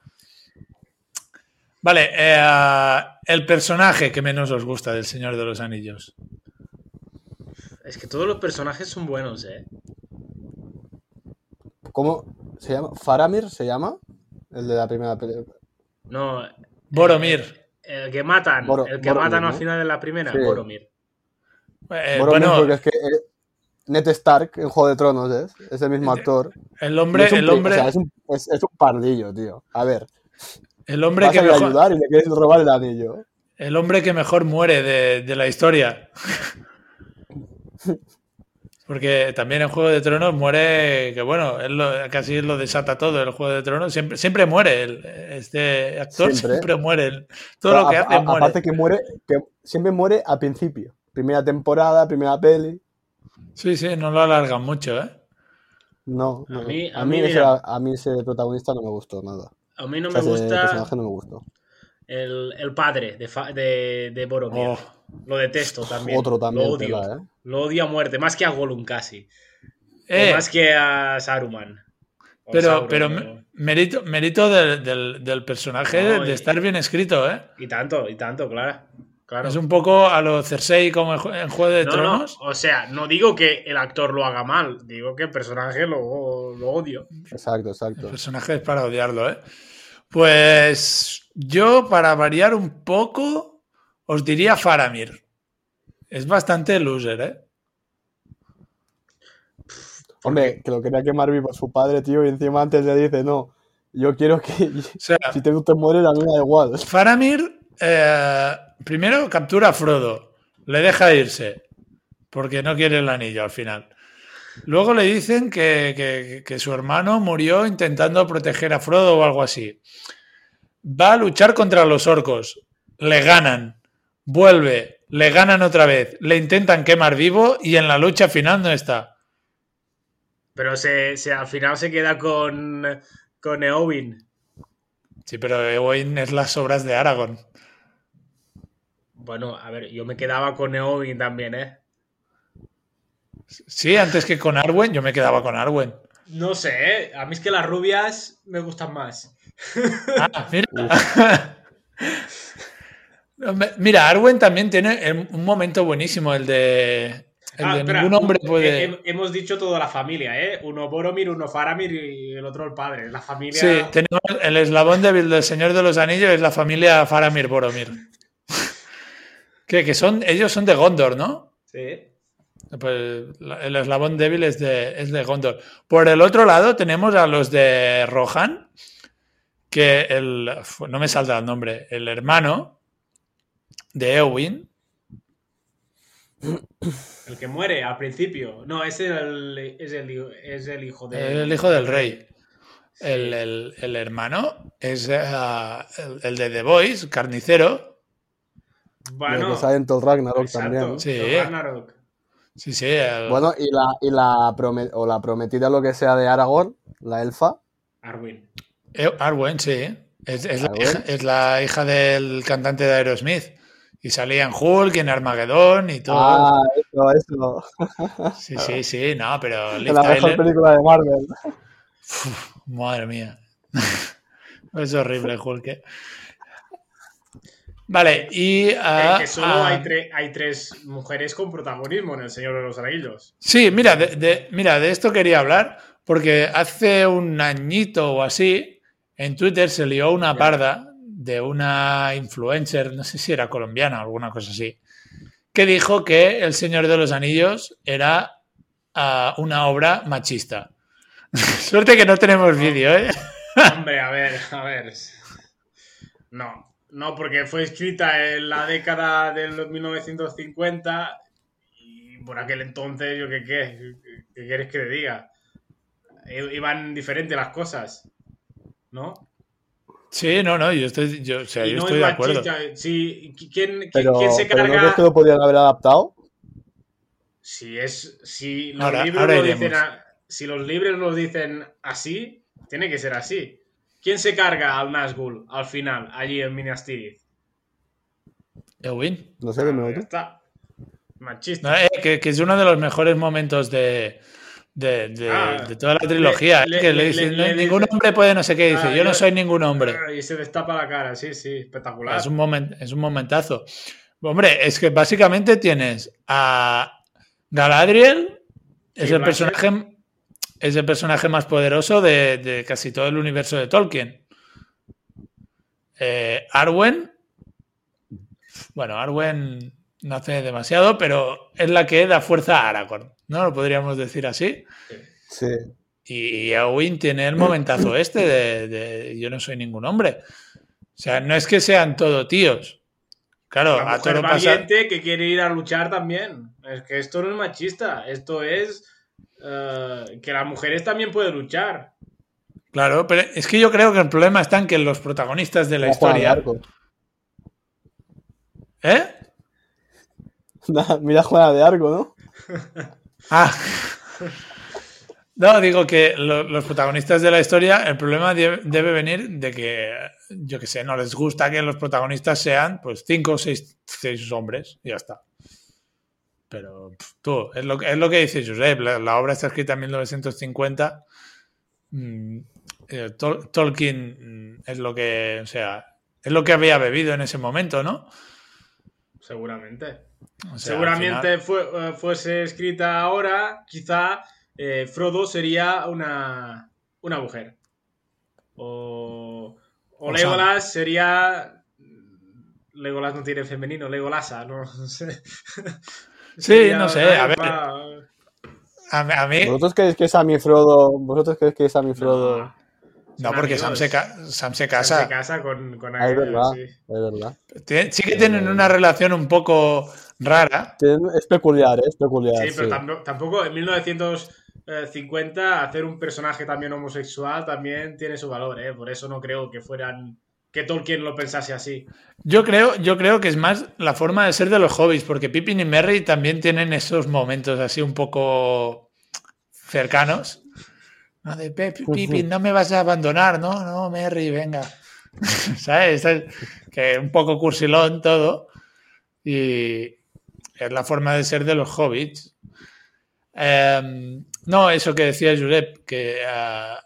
Vale, eh, el personaje que menos os gusta del Señor de los Anillos. Es que todos los personajes son buenos, ¿eh? ¿Cómo se llama? ¿Faramir se llama? El de la primera película. No, Boromir. el que matan, Boro- el que Boromir, matan al final de la primera, Sí. Boromir. Eh, Boromir, bueno, porque es que eh, Ned Stark en Juego de Tronos es, es el mismo actor. el hombre, es un el hombre, o sea, es, un, es- es un pardillo, tío. A ver, el hombre vas que a mejor, ayudar y le quieres robar el anillo. el hombre que mejor muere de, de la historia. Porque también en Juego de Tronos muere, que bueno, él lo- casi lo desata todo el Juego de Tronos. Siempre, siempre muere el- este actor, siempre, Siempre. muere. el- todo Pero lo que a- hace a- muere. Aparte que muere, que siempre muere al principio. Primera temporada, primera peli. Sí, sí, no lo alargan mucho, ¿eh? No, A no. mí- a, a mí, mí, ese, mira. a mí ese protagonista no me gustó nada. A mí no O sea, me gusta personaje no me gustó. el, el padre de, fa- de, de Boromir. Oh, Lo detesto también. Otro también, Lo odio. tela, ¿eh? Lo odio a muerte, más que a Gollum casi. O eh, más que a Saruman. Pero, Sauron, pero o- mérito, mérito del, del- del personaje No, de y- estar bien escrito, ¿eh? Y tanto, y tanto, claro. Claro. Es un poco a lo Cersei como en Jue- en Juego de no, no, Tronos. o sea, no digo que el actor lo haga mal, digo que el personaje lo, lo odio. Exacto, El exacto. personaje es para odiarlo, ¿eh? Pues yo, para variar un poco, os diría Faramir. Es bastante loser, ¿eh? Hombre, que lo quería quemar vivo a su padre, tío, y encima antes le dice, no, yo quiero que O sea, si te, te mueres, a mí me da igual. Faramir eh, primero captura a Frodo, le deja irse, porque no quiere el anillo al final. Luego le dicen que, que- que su hermano murió intentando proteger a Frodo o algo así. Va a luchar contra los orcos, le ganan, vuelve, le ganan otra vez, le intentan quemar vivo y en la lucha final no está. Pero se, se- al final se queda con, con Eowyn. Sí, pero Eowyn es las obras de Aragorn. Bueno, a ver, yo me quedaba con Eowyn también, ¿eh? Sí, antes que con Arwen, yo me quedaba con Arwen. No sé, ¿eh? A mí es que las rubias me gustan más. Ah, mira. Mira, Arwen también tiene un momento buenísimo, el de. El Ah, de espera, ningún hombre puede. eh, hemos dicho toda la familia, ¿eh? Uno Boromir, uno Faramir y el otro el padre. La familia. Sí, tenemos el eslabón débil del Señor de los Anillos, es la familia Faramir Boromir. Que, que son, ellos son de Gondor, ¿no? Sí. Pues el eslabón débil es de, es de Gondor. Por el otro lado tenemos a los de Rohan, que el, no me salta el nombre, el hermano de Eowyn, El que muere al principio. No, es el, es el, es el hijo de. el hijo del rey. El, el- el hermano es el, el de The Voice, carnicero. Lo Bueno, que sale en todo Ragnarok exacto, también. Sí. Ragnarok. Sí, sí. el- Bueno, y la, y la, o la prometida, lo que sea de Aragorn, la elfa, Arwen. Eh, Arwen, sí. Es, es la Arwen. hija, es la hija del cantante de Aerosmith. Y salía en Hulk y en Armageddon y todo. Ah, eso, eso. Sí, sí, sí, no, pero Liv Es la mejor película de Marvel. madre mía. es horrible Hulk. Vale, y... Eh, ah, que solo ah, hay, tre- hay tres mujeres con protagonismo en El Señor de los Anillos. Sí, mira de, de- mira, de esto quería hablar, porque hace un añito o así, en Twitter se lió una parda de una influencer, no sé si era colombiana o alguna cosa así, que dijo que El Señor de los Anillos era ah, una obra machista. Suerte que no tenemos vídeo, ¿eh? Hombre, a ver, a ver. No, no, porque fue escrita en la década del 1950 y por aquel entonces, yo qué qué, qué quieres que le diga. Iban diferentes las cosas, ¿no? Sí, no, no, yo estoy, yo, o sea, Y yo no estoy es de acuerdo. Sí, ¿quién, quién- Pero, quién se pero ¿no carga? crees que lo podrían haber adaptado? Si es, si los Ahora- libros ahora lo dicen, a- si los libros lo dicen así, tiene que ser así. ¿Quién se carga al Nazgûl al final, allí en Minas Tirith? Eowyn. No sé qué me ya está. Machista. No, eh, que, que es uno de los mejores momentos de, de, de- Ah, de toda la trilogía. le- eh, que le- dicen, le "No, ningún hombre puede no sé qué. Dice, Ah, yo no soy ningún hombre. Y se destapa la cara, sí, sí, espectacular. Es un, momen- es un momentazo. Hombre, es que básicamente tienes a Galadriel, es Sí, el personaje, es el personaje más poderoso de, de casi todo el universo de Tolkien. Eh, Arwen, bueno, Arwen no hace demasiado, pero es la que da fuerza a Aragorn, ¿no? Lo podríamos decir así. Sí. Y, y Eowyn tiene el momentazo este de, de yo no soy ningún hombre. O sea, no es que sean todo tíos. Claro, La a mujer todo pasa. valiente que quiere ir a luchar también. Es que esto no es machista, esto es eh, que las mujeres también pueden luchar. Claro, pero es que yo creo que el problema está en que los protagonistas de la historia. Arco. ¿Eh? Nah, Mira Juana de Arco, ¿no? Ah. No, digo que lo- los protagonistas de la historia, el problema debe venir de que, yo que sé, no les gusta que los protagonistas sean pues cinco o seis, seis hombres y ya está. Pero tú, es lo, que- es lo que dice Josep, la, la obra está escrita en 1950. mm, eh, Tol- Tolkien mm, es lo que, o sea, es lo que había bebido en ese momento, ¿no? Seguramente. O sea, al Seguramente final- fue- eh, fuese escrita ahora, quizá eh, Frodo sería una, una mujer. O, o O Legolas sería. Legolas no tiene femenino, Legolasa, no, no sé. Sí, no sé, a ver. a, mí- a mí, ¿Vosotros creéis que Sam y Frodo... ¿Vosotros creéis que Sam y Frodo... No, porque. Sam se, ca- Sam se Sam casa. se casa con, con Ah, es verdad, sí. es verdad. Tiene- Sí que tienen una relación un poco rara. Es peculiar, ¿eh? es peculiar. Sí, pero sí. tampoco, tampoco en 1950 hacer un personaje también homosexual también tiene su valor, ¿eh? Por eso no creo que fueran que Tolkien lo pensase así. Yo creo, yo creo que es más la forma de ser de los hobbies, porque Pippin y Merry también tienen esos momentos así un poco cercanos. No, de "Pe- Pippin, no me vas a abandonar, no, no, Merry, venga. ¿Sabes? Es que un poco cursilón todo. Y es la forma de ser de los hobbits. Em, no, eso que decía Jurep, que ah,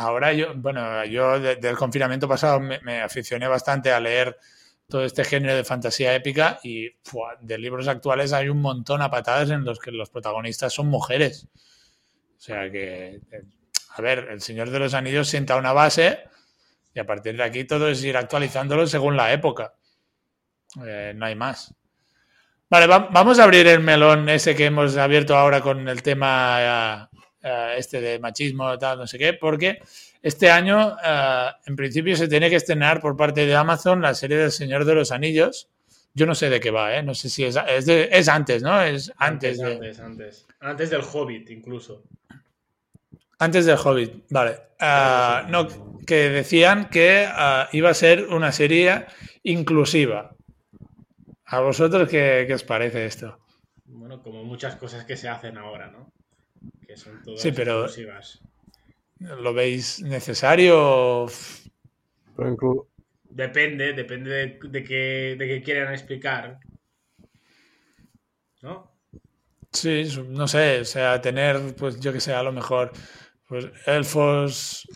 ahora yo, bueno, yo de- del confinamiento pasado me, aficioné bastante a leer todo este género de fantasía épica y de libros actuales hay un montón a patadas en los que los protagonistas son mujeres. O sea que, eh, a ver, El Señor de los Anillos sienta una base y a partir de aquí todo es ir actualizándolo según la época. Eh, no hay más. Vale, va- vamos a abrir el melón ese que hemos abierto ahora con el tema eh, este de machismo, tal, no sé qué, porque este año, eh, en principio, se tiene que estrenar por parte de Amazon la serie del Señor de los Anillos. Yo no sé de qué va, ¿eh? No sé si es, es, de- es antes, ¿no? Es antes, de, antes, antes. Antes del Hobbit, incluso. antes del Hobbit. Vale. No, que decían que iba a ser una serie inclusiva. ¿A vosotros qué, qué os parece esto? Bueno, como muchas cosas que se hacen ahora, ¿no? Que son todas Sí, pero- exclusivas. ¿Lo veis necesario? Pero Depende, depende de, de qué, de qué quieran explicar. ¿No? Sí, no sé, o sea, tener, pues yo que sé, a lo mejor, pues elfos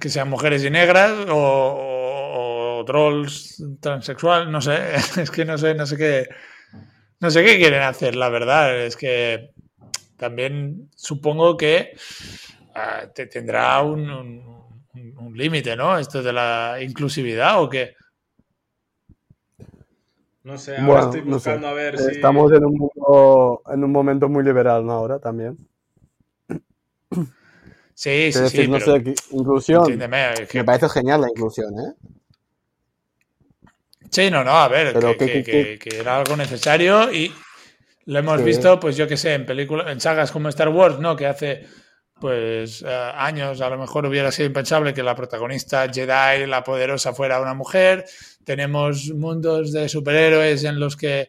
que sean mujeres y negras o, o- o trolls transexual, no sé, es que no sé, no sé qué, no sé qué quieren hacer, la verdad, es que también supongo que ah, te tendrá un, un- un- un límite, ¿no? Esto de la inclusividad o qué. No sé, ahora Bueno, estoy no sé. buscando a ver si. Estamos en un, mundo- en un momento muy liberal, ¿no? Ahora también. Sí, sí, decir, sí, no pero sé, que- inclusión. es que- Me parece genial la inclusión, ¿eh? Sí, no, no, a ver, Pero que, que- que- que- que era algo necesario y lo hemos Sí. visto, pues yo que sé, en películas, en sagas como Star Wars, ¿no? Que hace pues eh, años a lo mejor hubiera sido impensable que la protagonista Jedi, la poderosa, fuera una mujer. Tenemos mundos de superhéroes en los que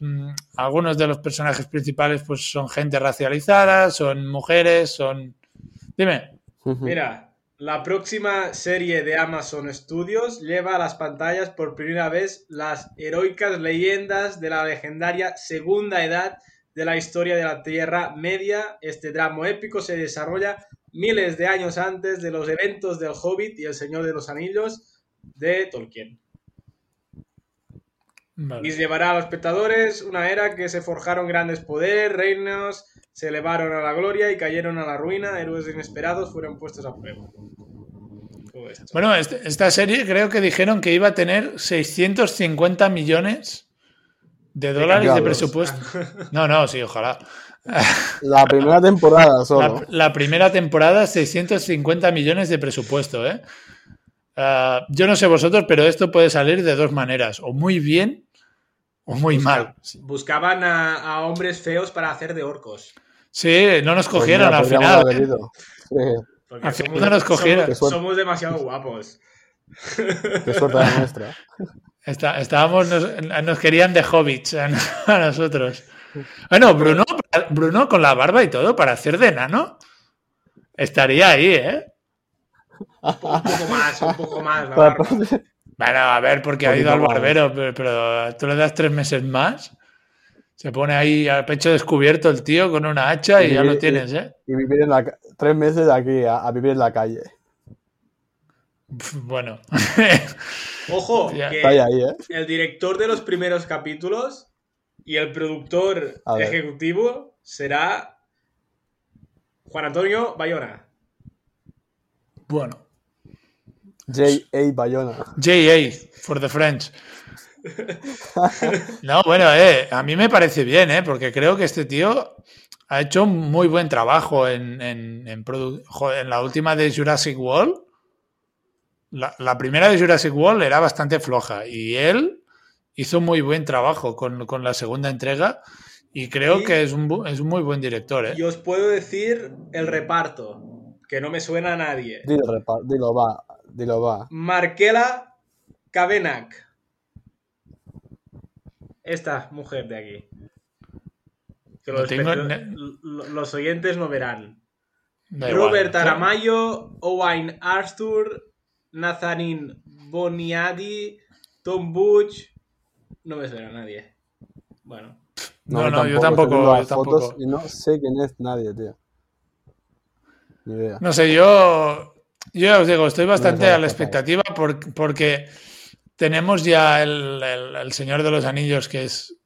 mm, algunos de los personajes principales pues son gente racializada, son mujeres, son... Dime. Mira, la próxima serie de Amazon Studios lleva a las pantallas por primera vez las heroicas leyendas de la legendaria Segunda Edad de la historia de la Tierra Media. Este drama épico se desarrolla miles de años antes de los eventos del Hobbit y El Señor de los Anillos de Tolkien. Vale. Y llevará a los espectadores una era que se forjaron grandes poderes, reinos, se elevaron a la gloria y cayeron a la ruina, héroes inesperados fueron puestos a prueba. Bueno, este- esta serie creo que dijeron que iba a tener 650 millones de dólares de presupuesto. No, no, sí, ojalá. La primera temporada solo. La, la primera temporada, 650 millones de presupuesto, ¿eh? Ah, yo no sé vosotros, pero esto puede salir de dos maneras, o muy bien o muy mal. Buscaban a, a hombres feos para hacer de orcos. Sí, no nos Pues cogieron mira, al final. ¿eh? Al final no nos cogieron. Somos, somos demasiado guapos. qué suerte la nuestra. Está- estábamos, nos, nos querían de hobbits a, a nosotros. Bueno, Bruno, Bruno con la barba y todo para hacer de enano. Estaría ahí, ¿eh? Un poco más, un poco más. la barba. Bueno, a ver, porque ha ido al barbero, pero, pero tú le das tres meses más. Se pone ahí al pecho descubierto el tío con una hacha y Y- ya lo tienes, ¿eh? Y vivir en la tres meses aquí a, a vivir en la calle. Bueno. Ojo, Ya. que ahí, ¿eh? el director de los primeros capítulos y el productor A ejecutivo será Juan Antonio Bayona. bueno. J.A. Bayona. JA, for the French. No, bueno, eh, a mí me parece bien, eh, porque creo que este tío ha hecho un muy buen trabajo en, en, en produ- joder, en la última de Jurassic World. La, la primera de Jurassic World era bastante floja y él hizo muy buen trabajo con, con la segunda entrega y creo Y- que es un, es un muy buen director. eh. Y os puedo decir el reparto, que no me suena a nadie. Dilo, dilo, va. Dilo, va. Markela Kavenak. Esta mujer de aquí. Que No los, tengo oyentes no verán. Da igual. Robert Aramayo, Owain Arthur, Nazanin Boniadi, Tom Butch. No me suena a nadie. Bueno. No, no, yo tampoco, yo tampoco. Y no sé quién es nadie, tío. Ni idea. No sé, yo, yo ya os digo, estoy bastante No a la expectativa por- porque tenemos ya el, el- el Señor de los Anillos que es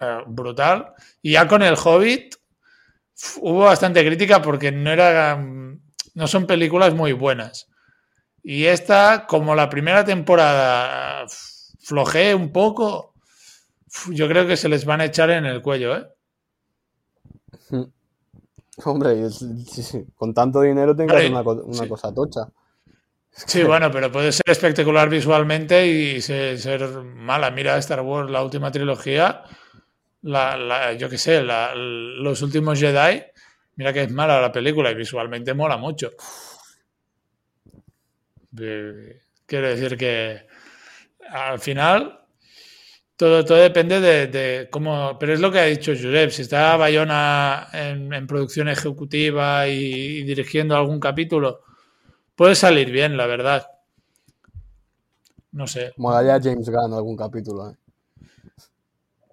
eh, brutal y ya con el Hobbit hubo bastante crítica porque no era, mm, no son películas muy buenas. Y esta, como la primera temporada f- flojee un poco, yo creo que se les van a echar en el cuello, ¿eh? Hombre, con tanto dinero tengo que hacer una, co- una sí. cosa tocha. Sí, bueno, pero puede ser espectacular visualmente y se- ser mala. Mira Star Wars, la última trilogía, la, la- yo qué sé, la- los últimos Jedi, mira que es mala la película y visualmente mola mucho. Quiero decir que al final todo, todo depende de, cómo... Pero es lo que ha dicho Jurep, si está Bayona en, producción ejecutiva y dirigiendo algún capítulo, puede salir bien, la verdad. No sé. Molaría James Gunn algún capítulo, ¿eh?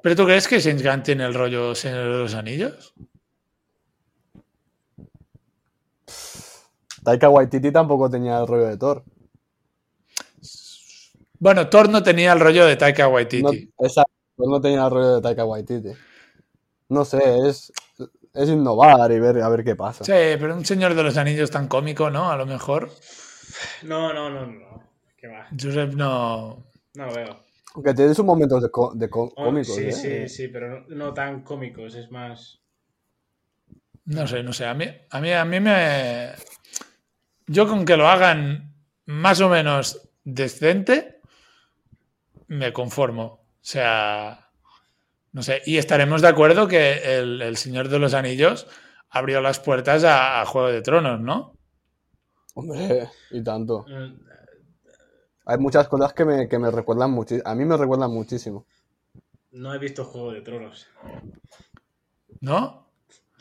¿Pero tú crees que James Gunn tiene el rollo Señor de los Anillos? Taika Waititi tampoco tenía el rollo de Thor. Bueno, Thor no tenía el rollo de Taika No, Waititi. exacto, Thor no tenía el rollo de Taika Waititi. No sé, es, es innovar y ver a ver qué pasa. Sí, pero un Señor de los Anillos tan cómico, ¿no? A lo mejor. No, no, no, no. ¿Qué va? Joseph no. No lo veo. Aunque tiene sus momentos de, de Oh, cómicos, sí, ¿eh? sí, sí, pero no, no tan cómicos, es más. No sé, no sé. A mí, a mí, a mí me. Yo con que lo hagan más o menos decente, me conformo. O sea, no sé. Y estaremos de acuerdo que el, el Señor de los Anillos abrió las puertas a, a Juego de Tronos, ¿no? Hombre, y tanto. mm, Hay muchas cosas que me, que me recuerdan muchísimo. A mí me recuerdan muchísimo. No he visto Juego de Tronos. ¿No?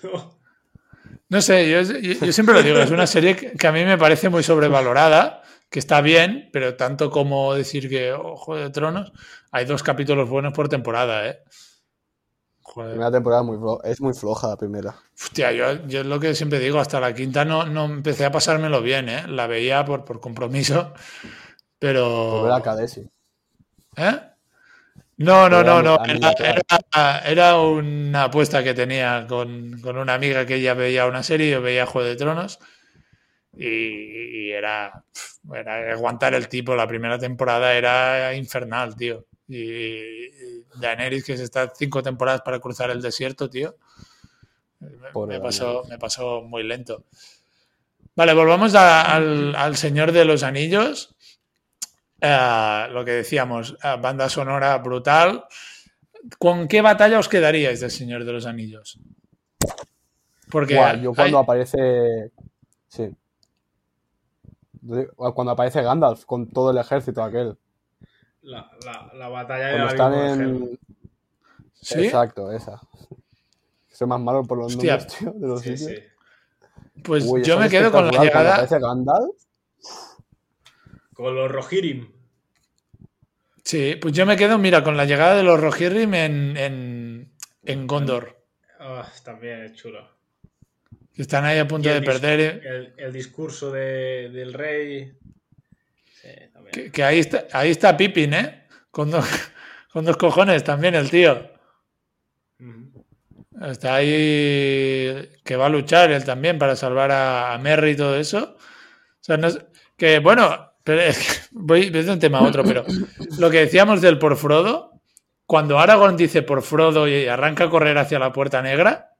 No. No sé, yo, yo- yo siempre lo digo, es una serie que, que a mí me parece muy sobrevalorada, que está bien, pero tanto como decir que oh, Juego de Tronos, hay dos capítulos buenos por temporada, ¿eh? La Joder. primera temporada muy es muy floja la primera. Hostia, yo, yo es lo que siempre digo, hasta la quinta no, no empecé a pasármelo bien, ¿eh? La veía por, por compromiso, pero... Por ver a Kadesi. ¿Eh? No, no, no, no. Era, era- era una apuesta que tenía con, con una amiga que ella veía una serie, yo veía Juego de Tronos. Y, y era, era aguantar el tipo. La primera temporada era infernal, tío. Y, Daenerys, que se está cinco temporadas para cruzar el desierto, tío. Me, Pobre me pasó, me pasó muy lento. Vale, volvamos a- al, al Señor de los Anillos. Eh, lo que decíamos, eh, banda sonora brutal. ¿Con qué batalla os quedaríais del Señor de los Anillos? Porque yo cuando hay- aparece. Sí. Cuando aparece Gandalf con todo el ejército aquel. La, la, la batalla de Cuando la están en. Helm. ¿Sí? Exacto, esa. Soy más malo por los Hostia. nombres, tío, de los Sí, sitios. Pues Uy, yo me quedo con la llegada. Gandalf. Con los Rohirrim. Sí, pues yo me quedo, mira, con la llegada de los Rohirrim en, en, en Gondor. Ah, también es chulo. Que están ahí a punto de perder. eh. El, el discurso de- del rey. Sí. Que, que ahí está, ahí está Pippin, ¿eh? Con dos, con dos cojones también el tío. Está ahí que va a luchar él también para salvar a, a Merry y todo eso. O sea, no es- que bueno, pero es que voy de un tema a otro, pero lo que decíamos del por Frodo, cuando Aragorn dice por Frodo y arranca a correr hacia la puerta negra,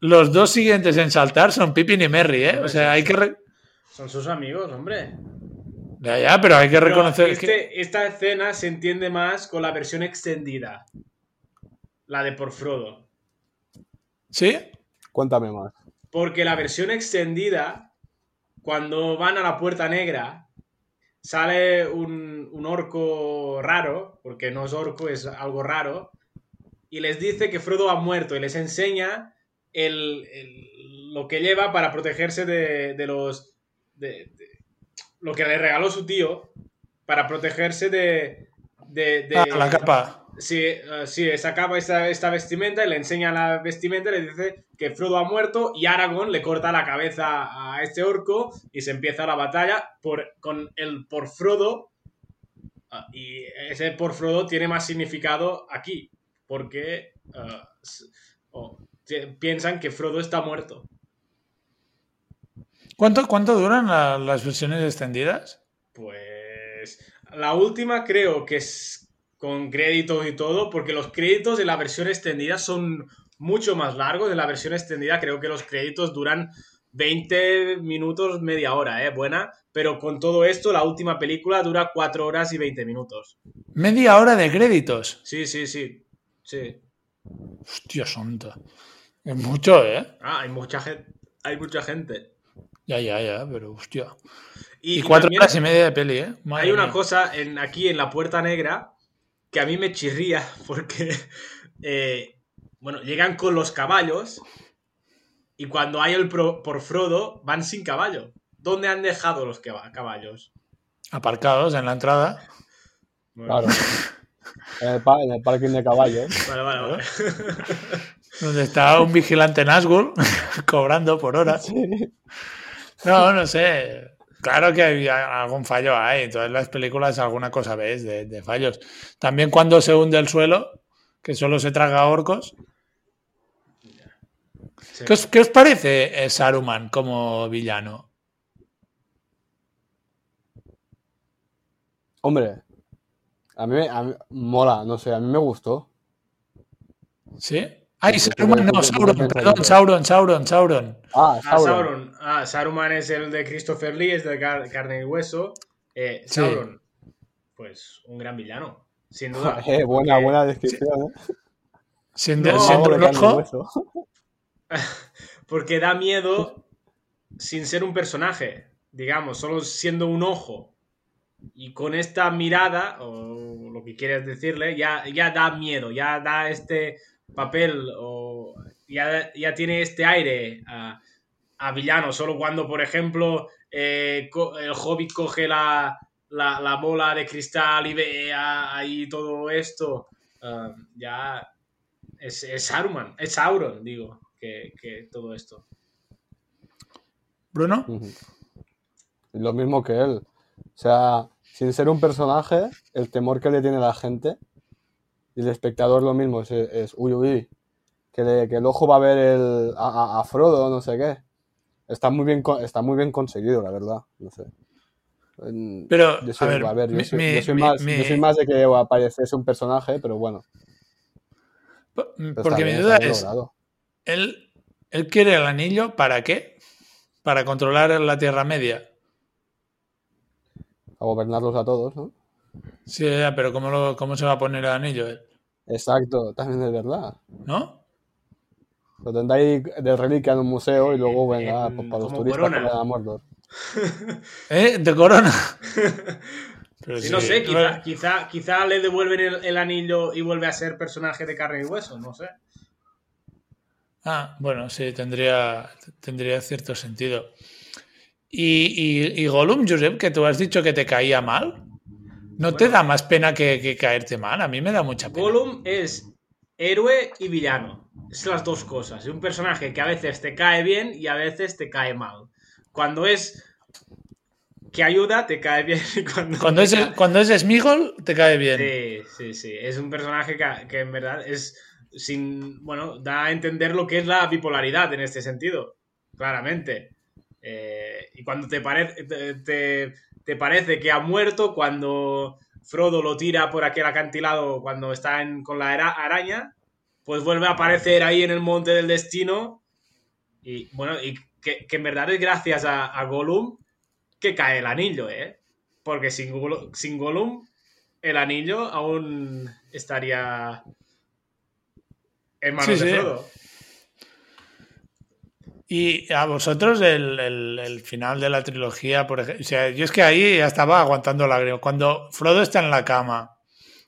los dos siguientes en saltar son Pippin y Merry, ¿eh? O sea, hay que... Son sus amigos, hombre. Ya, ya, pero hay que reconocer este- que... Esta escena se entiende más con la versión extendida. La de por Frodo. ¿Sí? Cuéntame más. Porque la versión extendida, cuando van a la puerta negra, sale un, un orco raro, porque no es orco, es algo raro, y les dice que Frodo ha muerto y les enseña el- el- lo que lleva para protegerse de, de los... de- de- lo que le regaló su tío para protegerse de... de, de- Ah, la capa. Sí, eh, sí, sacaba esta, esta vestimenta y le enseña la vestimenta y le dice que Frodo ha muerto y Aragorn le corta la cabeza a este orco y se empieza la batalla por, con el por Frodo. Ah, Y ese por Frodo tiene más significado aquí, porque ti- piensan que Frodo está muerto. ¿Cuánto, cuánto duran la- las versiones extendidas? Pues la última creo que es con créditos y todo, porque los créditos de la versión extendida son mucho más largos. En la versión extendida creo que los créditos duran 20 minutos, media hora, ¿eh? Buena. Pero con todo esto, la última película dura 4 horas y 20 minutos. Media hora de créditos. Sí, sí, sí. Sí. Hostia santa. Es mucho, ¿eh? Ah, hay mucha gente. Hay mucha gente. Ya, ya, ya, pero hostia. Y, cuatro horas y media de peli, ¿eh? Madre Hay una mía. cosa en, aquí en la Puerta Negra que a mí me chirría porque, eh, bueno, llegan con los caballos y cuando hay el pro- por Frodo van sin caballo. ¿Dónde han dejado los caba- caballos? Aparcados en la entrada. Bueno, Claro. En el, pa- en el parking de caballos. Vale, vale, vale. Donde está un vigilante Nazgûl cobrando por hora. No, no sé. Claro que hay algún fallo hay. En todas las películas alguna cosa ves de, de fallos. También cuando se hunde el suelo, que solo se traga orcos. Sí. ¿Qué os, qué os parece eh, Saruman como villano? Hombre, a mí, me- a mí- mola, no sé, a mí me gustó. ¿Sí? Ay, Sí, Saruman no, Sauron, perdón, Sauron, Sauron, Sauron. Ah, Ah, Sauron. Ah, Saruman es el de Christopher Lee, es de car- carne y hueso. Eh, Sí. Sauron, pues un gran villano, sin duda. Eh, buena, Porque- buena descripción, ¿eh? Siendo, No, siendo. Porque da miedo sin ser un personaje, digamos, solo siendo un ojo. Y con esta mirada, o lo que quieres decirle, ya, ya da miedo, ya da este papel, o ya, ya tiene este aire a, a villano. Solo cuando, por ejemplo, eh, co- el hobbit coge la, la- la bola de cristal y ve a- ahí todo esto, ah, ya es, es Saruman, es Sauron, digo, que, que todo esto. Bruno. Lo mismo que él. O sea, sin ser un personaje, el temor que le tiene la gente y el espectador lo mismo, es, es uy, uy, que, le- que el ojo va a ver el, a, Frodo, no sé qué. Está muy bien, está muy bien conseguido, la verdad. No sé. Pero, yo soy, a ver, yo, soy, yo soy más, yo soy más de que apareciese un personaje, pero bueno. pero porque mi duda es. ¿él, ¿él quiere el anillo para qué? Para controlar la Tierra Media. A gobernarlos a todos, ¿no? Sí, ya, pero ¿cómo, lo- cómo se va a poner el anillo él? Exacto, también es verdad. ¿No? Lo tendrá ahí de reliquia en un museo y luego venga Eh, pues, para los como turistas corona. que vayan a Mordor. ¿Eh? ¿De corona? Pero Sí, sí, no sé, quizá, quizá, quizá le devuelven el, el anillo y vuelve a ser personaje de carne y hueso, no sé. Ah, bueno, sí, tendría, tendría cierto sentido. Y, y, y Gollum, Josep, que tú has dicho que te caía mal, ¿no te da más pena que, que caerte mal? A mí me da mucha pena. Gollum es héroe y villano. Es las dos cosas. Es un personaje que a veces te cae bien y a veces te cae mal. Cuando es que ayuda, te cae bien. Y cuando, es, cae- cuando es Smigol, te cae bien. Sí, sí, sí. Es un personaje que, que en verdad es sin. Bueno, da a entender lo que es la bipolaridad en este sentido. Claramente. Eh, y cuando te, parece te, te- te parece que ha muerto, cuando Frodo lo tira por aquel acantilado cuando está en- con la ara- araña, pues vuelve a aparecer ahí en el monte del destino. Y bueno, y que, que en verdad es gracias a, a Gollum que cae el anillo, ¿eh? Porque sin, sin Gollum el anillo aún estaría en manos Sí, de sí. Y a vosotros el, el- final de la trilogía, por ejemplo, o sea, yo es que ahí ya estaba aguantando lágrimas. Cuando Frodo está en la cama,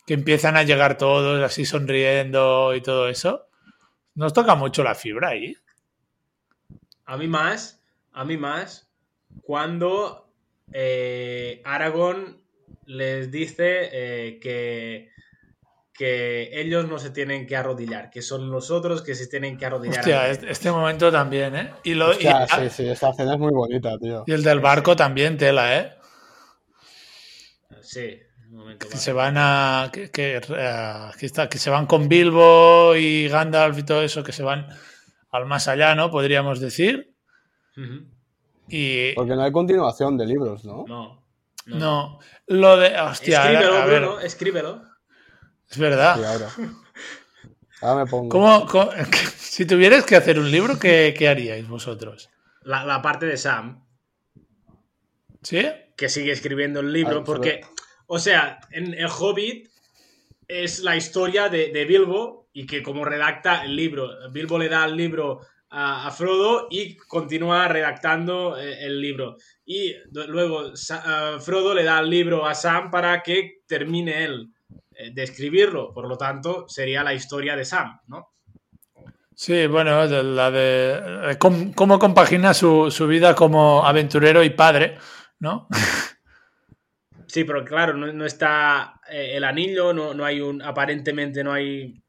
que empiezan a llegar todos así sonriendo y todo eso, nos toca mucho la fibra ahí. A mí más, a mí más, cuando eh, Aragorn les dice eh, que, que ellos no se tienen que arrodillar, que son nosotros que se tienen que arrodillar. Hostia, este, momento también, ¿eh? Y, lo, y- Hostia, sí, sí, esta escena es muy bonita, tío. y el del barco también, tela, ¿eh? Sí, un momento. Que vale. se van a. Que, que, eh, que está- que se van con Bilbo y Gandalf y todo eso, que se van al más allá, ¿no? Podríamos decir. Y. Porque no hay continuación de libros, ¿no? No. no. No, lo de. Hostia, escríbelo, a ver, Bruno, escríbelo. Es verdad. Ahora. Ahora me pongo. ¿Cómo, cómo- si tuvierais que hacer un libro, ¿qué, qué haríais vosotros? La, la parte de Sam, ¿Sí? que sigue escribiendo el libro, porque, o sea, en El Hobbit es la historia de, de Bilbo y que como redacta el libro, Bilbo le da el libro a, a Frodo y continúa redactando eh, el libro. Y luego Sa- ah, Frodo le da el libro a Sam para que termine él eh, de escribirlo. Por lo tanto, sería la historia de Sam, ¿no? Sí, bueno, la de. eh, cómo, cómo compagina su, su vida como aventurero y padre, ¿no? Sí, pero claro, no, no está eh, el anillo, no, no hay un. Aparentemente no hay.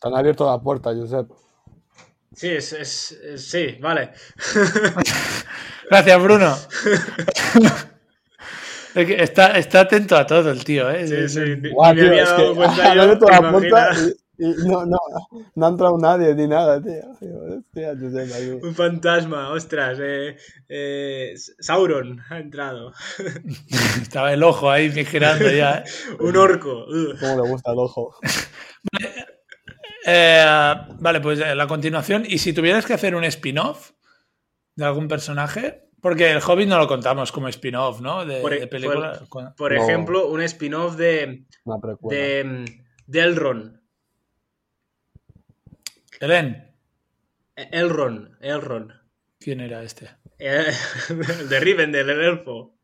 Te han abierto la puerta, Josep. Sí, es, es- es- sí, vale. Gracias, Bruno. Es que está, está atento a todo el tío, ¿eh? Sí, sí, Guau, tío, es no, no, no ha entrado nadie ni nada, tío. Hostia, Josep. Un fantasma, ostras. eh, eh, Sauron ha entrado. Estaba el ojo ahí vigilando ya. ¿eh? Un orco. Cómo le gusta el ojo. Eh, vale, pues la continuación. Y si tuvieras que hacer un spin-off de algún personaje, porque el Hobbit no lo contamos como spin-off, ¿no? De, Por e- de película. Por No. ejemplo, un spin-off de, Una precuela. de, de Elrond. Helen, Eh, Elrond, Elrond. ¿quién era este? Eh, el de Rivendell, el elfo.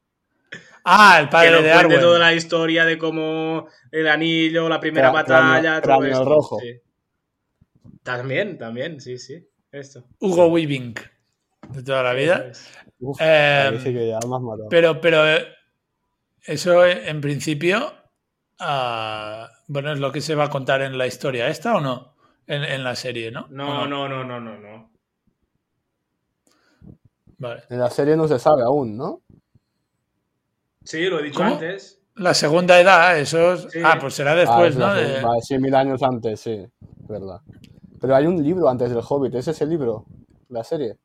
Ah, el Que padre nos de Arwen. toda la historia de cómo el anillo, la primera Cra- batalla, todo esto. rojo. sí. También, también, sí, sí. Esto. Hugo Weaving. De toda la vida. Es. Uf, Eh, ahí sí que ya me has matado. Pero, pero eh, eso en principio, ah, bueno, es lo que se va a contar en la historia esta o no? En, en la serie, ¿no? ¿O No, no, no, no, no, no. Vale. En la serie no se sabe aún, ¿no? Sí, lo he dicho ¿Cómo? antes. La segunda edad, eso es- Sí. Ah, pues será Ah, después, es ¿no? De-. Vale, sí, mil años antes, sí. Es verdad. Pero hay un libro antes del Hobbit. ¿Es ese libro? La serie.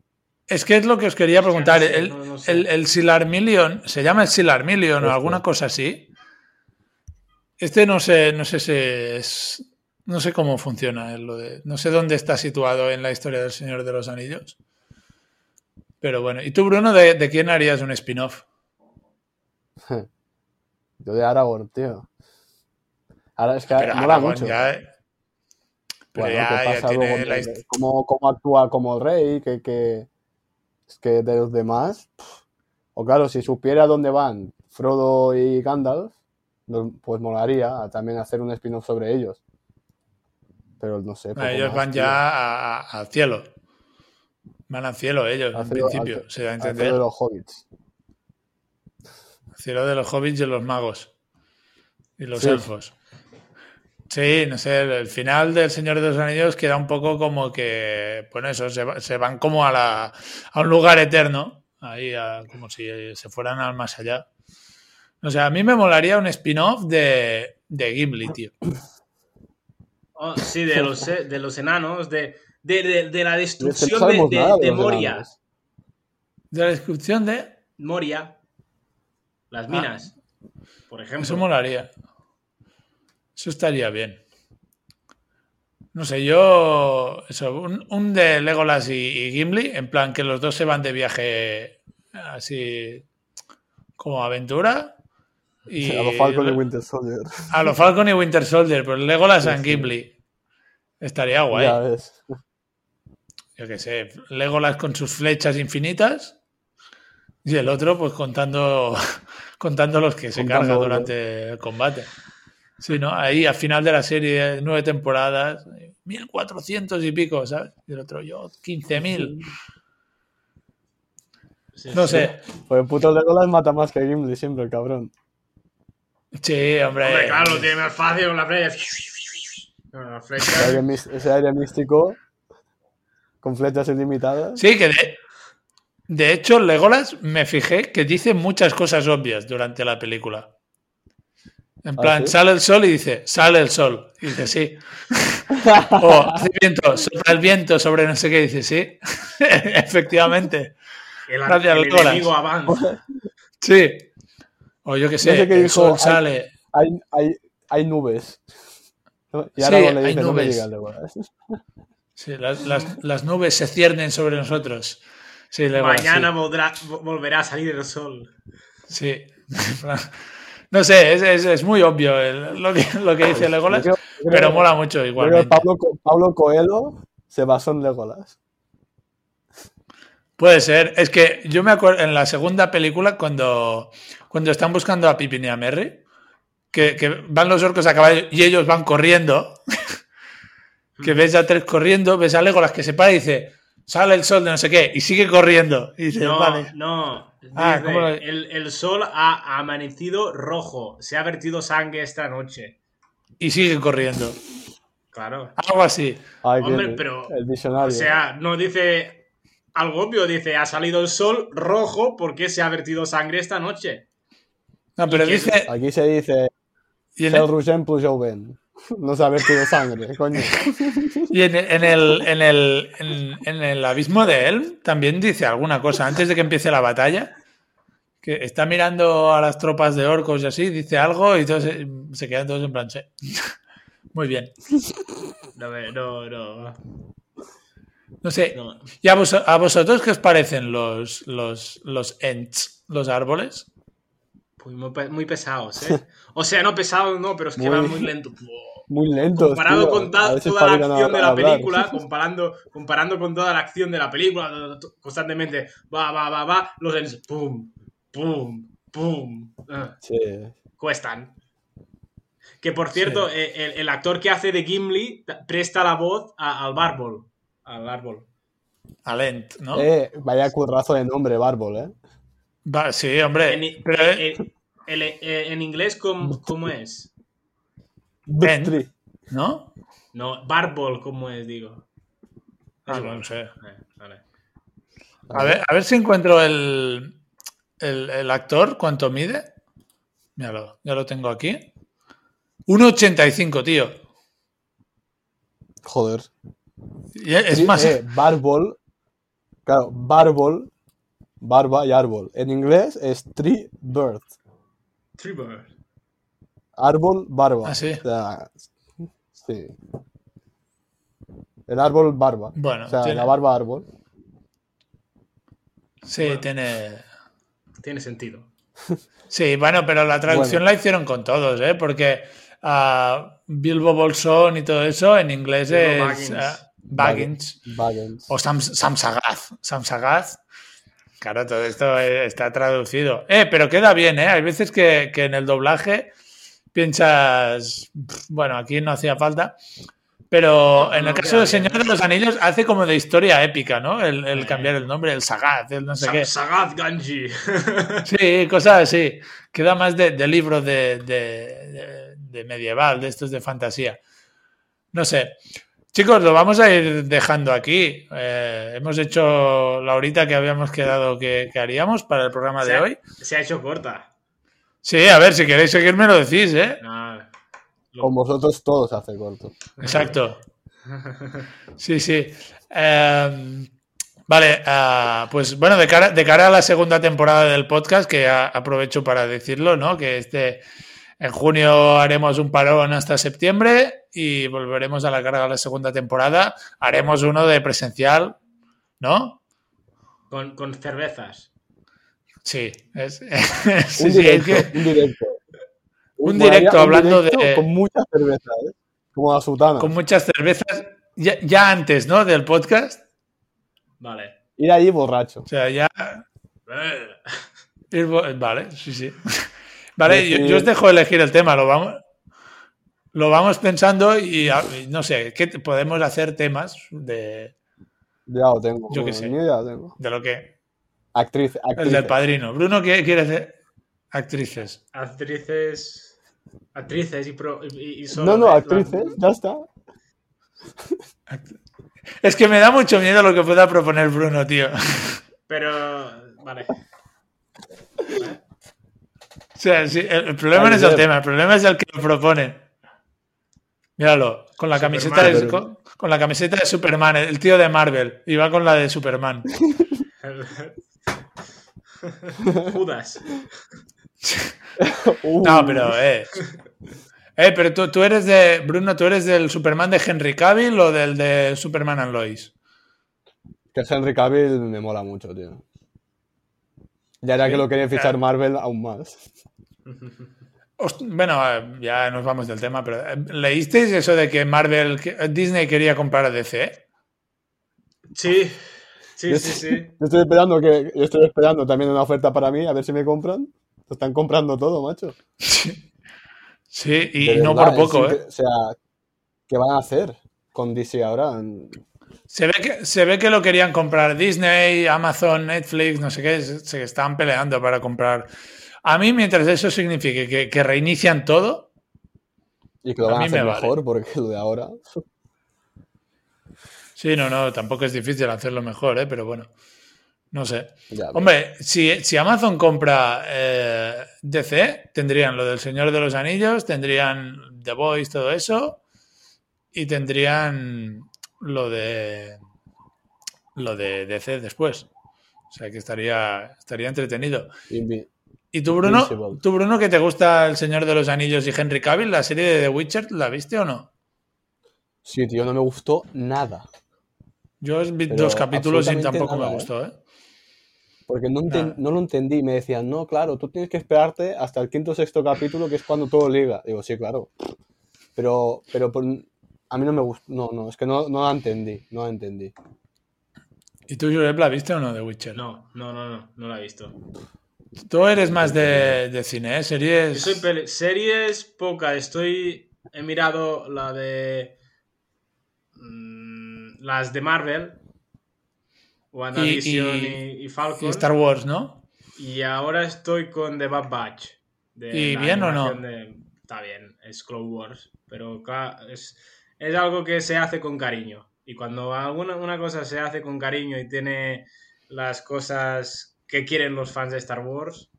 Es que es lo que os quería preguntar. no sé, el, no- no sé. el, el Silmarillion, ¿se llama el Silmarillion o Este. alguna cosa así? Este no sé, no sé si es... No sé cómo funciona. Lo de, no sé dónde está situado en la historia del Señor de los Anillos. Pero bueno. ¿Y tú, Bruno, de, de quién harías un spin-off? Yo de Aragorn, tío. Ahora es que Pero mola Aragorn mucho. ya, eh. Pero Bueno, ya- ¿qué ya pasa tiene luego? la ¿Cómo, cómo actúa como rey? Que, que, es que de los demás. pff, O claro, si supiera dónde van Frodo y Gandalf, pues molaría también hacer un spin-off sobre ellos. pero no sé. Ah, ellos más, van tío. ya al cielo. Van al cielo ellos, Al en cielo- principio, al- se da a al cielo entender. de los hobbits. Al cielo de los hobbits y los magos. Y los Sí. elfos. Sí, no sé, el, final del Señor de los Anillos queda un poco como que, pues eso, se, va- se van como a, la, a un lugar eterno, ahí, a- como si se fueran al más allá. O sea, a mí me molaría un spin-off de, de Gimli, tío. Oh, sí, de los, eh, de los enanos, de, de, de- de la destrucción de, Moria. enanos. De la descripción de... Moria. Las minas. Por ejemplo. Eso molaría. Eso estaría bien. No sé, yo. Eso, un, un de Legolas y, y Gimli, en plan que los dos se van de viaje así como aventura. Y A los Falcon y Winter Soldier. a lo Falcon y Winter Soldier, pero Legolas Sí, and sí. Gimli. Estaría guay. Ya ves. Yo qué sé, Legolas con sus flechas infinitas y el otro pues contando, contando los que se carga durante el combate. Sí, ¿no? Ahí al final de la serie, nueve temporadas, 1400 y pico, ¿sabes? Y el otro, yo, 15.000. Sí, No sí. sé. Pues el puto Legolas mata más que Gimli siempre, el cabrón. Sí, hombre. Hombre, claro, lo tiene más fácil con la flecha. Con la Ese aire, ese aire místico con flechas ilimitadas. Sí, que de, de hecho Legolas me fijé que dice muchas cosas obvias durante la película. En ¿Ah, plan, sí? sale el sol y dice, sale el sol. Y dice, sí. o hace viento, sopla el viento sobre no sé qué. Y dice, sí. Efectivamente. El, Gracias, el enemigo avanza. Sí. O yo qué sé, No sé qué el dijo, sol hay- sale. Hay, hay, hay nubes. Y Sí, ahora le hay dice, no me nubes. Sí, las, las- las nubes se ciernen sobre nosotros. Sí, sí. Mañana volverá a salir el sol. Sí. No sé, es, es- es muy obvio el- lo, que, lo que dice Legolas, creo- pero mola mucho igualmente. Pablo, Pablo Coelho se basó en Legolas. Puede ser. Es que yo me acuerdo en la segunda película cuando, cuando están buscando a Pippin y a Merry, que, que van los orcos a caballo y ellos van corriendo, que ves a tres corriendo, ves a Legolas que se para y dice, sale el sol de no sé qué, y sigue corriendo. Y dice, No, vale. no. Ah, Dice, ¿cómo lo- el, el sol ha amanecido rojo. Se ha vertido sangre esta noche. Y sigue corriendo. Claro. Algo así. Ay, Hombre, el- pero- El visionario. O sea, no dice algo obvio. Dice, ha salido el sol rojo porque se ha vertido sangre esta noche. No, pero ¿Y qué dice. Aquí se dice Y en, No se ha vertido sangre, coño. y en- en el, en, el, en, en el abismo de Helm también dice alguna cosa antes de que empiece la batalla. Que está mirando a las tropas de orcos y así, dice algo y todos se, se quedan todos en plan. "Sí". Muy bien. No, no, no. No sé. ¿Y a, vos- a vosotros qué os parecen los, los, los ents, los árboles? Pues muy, pe- muy pesados, ¿eh? O sea, no pesados, no, pero es que Muy- van muy lentos. Muy lento. comparado con ta- toda la acción de la película, película comparando, comparando con toda la acción de la película, constantemente va, va, va, va, los ends, pum, pum, pum, ah, Sí. cuestan. Que por cierto, eh, el, el actor que hace de Gimli ta- presta la voz a- al árbol. Al árbol. Al ent, ¿no? Eh, vaya currazo de nombre, Bárbol, ¿eh? Va, sí, hombre. En, i- pero, eh, el- eh, en inglés, ¿cómo, cómo es? Ben. ¿no? No, Barbol, ¿cómo es? Digo. Ah, no sé. Eh, vale. A ver, a ver si encuentro el, el, el actor, cuánto mide. Míralo, ya lo tengo aquí. 1,85, tío. Joder. Y Es más, eh, Bárbol. Claro, Bárbol. Barba y árbol. En inglés es tree bird. Trevor. Árbol, barba. Ah, sí. O sea, sí. El árbol, barba. Bueno, o sea, tiene- la barba, árbol. sí, bueno. tiene. Tiene sentido. Sí, bueno, pero la traducción Bueno. la hicieron con todos, ¿eh? Porque ah, Bilbo Bolsón y todo eso en inglés Bilbo es Baggins. ah, Baggins. Baggins. O Sam, Sam Sagaz. Sam Sagaz. Claro, todo esto eh, está traducido. Eh, pero queda bien, ¿eh? Hay veces que, que en el doblaje piensas, "Pff, bueno, aquí no hacía falta. Pero en el caso del Señor de los Anillos hace como de historia épica, ¿no? El, el cambiar el nombre, el Sagat, el no sé qué. Sagat Ganji. Sí, cosas así. Queda más de, de libro de- de- de medieval, de estos de fantasía. No sé. Chicos, lo vamos a ir dejando aquí. Eh, hemos hecho la horita que habíamos quedado que, que haríamos para el programa de ha- hoy. Se ha hecho corta. Sí, a ver, si queréis seguirme lo decís, ¿eh? No, lo- Con vosotros todo se hace corto. Exacto. Sí, sí. Eh, vale, ah, pues bueno, de cara, de cara a la segunda temporada del podcast, que a- aprovecho para decirlo, ¿no? Que este en junio haremos un parón hasta septiembre y volveremos a la carga de la segunda temporada. Haremos uno de presencial, ¿no? con, con cervezas. Sí, es, sí, Un es directo, que- un directo. Un Molaría directo hablando de- Con mucha cerveza, ¿eh? Como la sutana. con muchas cervezas, ya, ya antes, ¿no? Del podcast. Vale. Ir allí borracho. O sea, ya Eh, Vale, sí, sí. Vale, yo, yo os dejo elegir el tema, lo vamos, lo vamos pensando y, no sé, ¿qué te- podemos hacer temas de, Ya lo tengo. Yo qué sé. el mío ya lo tengo. de lo que. Actriz, El actriz. del padrino. Bruno, ¿qué quiere hacer? Actrices. Actrices. Actrices y, pro, y, y solo No, no, actrices, ya está. Es que me da mucho miedo lo que pueda proponer Bruno, tío. Pero. Vale. O sea, sí, el, el problema no es el tema, el problema es el que lo propone. Míralo, con la camiseta de, Superman. con, con la camiseta de Superman, el tío de Marvel, y va con la de Superman. Judas. No, pero, eh. Eh, pero tú, tú eres de. Bruno, ¿tú eres del Superman de Henry Cavill o del de Superman and Lois? Que Henry Cavill me mola mucho, tío. Ya era Sí, que lo quería fichar claro. Marvel aún más. Bueno, eh, ya nos vamos del tema, pero eh, ¿leísteis eso de que Marvel, que eh, Disney quería comprar a DC? Sí. Sí, Yo sí, sí. Yo estoy esperando que yo estoy esperando también una oferta para mí, a ver si me compran. Lo están comprando todo, macho. Sí, y De no verdad, por poco, ¿eh? O sea, ¿qué van a hacer con DC ahora? Se ve, que, se ve que lo querían comprar Disney, Amazon, Netflix, no sé qué, se, se estaban peleando para comprar. A mí, mientras eso signifique que, que reinician todo, Y que lo van a, me hacer vale. mejor, porque lo de ahora. sí, no, no, tampoco es difícil hacerlo mejor, ¿eh? Pero bueno, no sé. Ya, Hombre, si, si Amazon compra eh, DC, tendrían lo del Señor de los Anillos, tendrían The Voice, todo eso, y tendrían lo de lo de DC después. O sea que estaría, estaría entretenido. Invi- ¿Y tú, Bruno? Invincible. ¿Tú, Bruno, que te gusta El Señor de los Anillos y Henry Cavill, la serie de The Witcher, la viste o no? Sí, tío, no me gustó nada. Yo vi Pero dos capítulos y tampoco me nada, ¿eh? gustó, ¿eh? Porque no, enten- Nada. no lo entendí. Me decían, no, claro, tú tienes que esperarte hasta el quinto o sexto capítulo, que es cuando todo liga. Digo, sí, claro. Pero, pero por- a mí no me gustó. No, no, es que no, no la entendí. No la entendí. ¿Y tú, Jurep, la viste o no, The Witcher? No, no, no, no. No la he visto. Tú eres más de, de cine, ¿eh? Series... soy series poca. Estoy. He mirado la de. mm, las de Marvel. WandaVision Y- y, y- y Falcon. y Star Wars, ¿no? Y ahora estoy con The Bad Batch. de ¿Y bien o no? de- Está bien, es Clone Wars. Pero es, es algo que se hace con cariño. Y cuando alguna una cosa se hace con cariño y tiene las cosas que quieren los fans de Star Wars,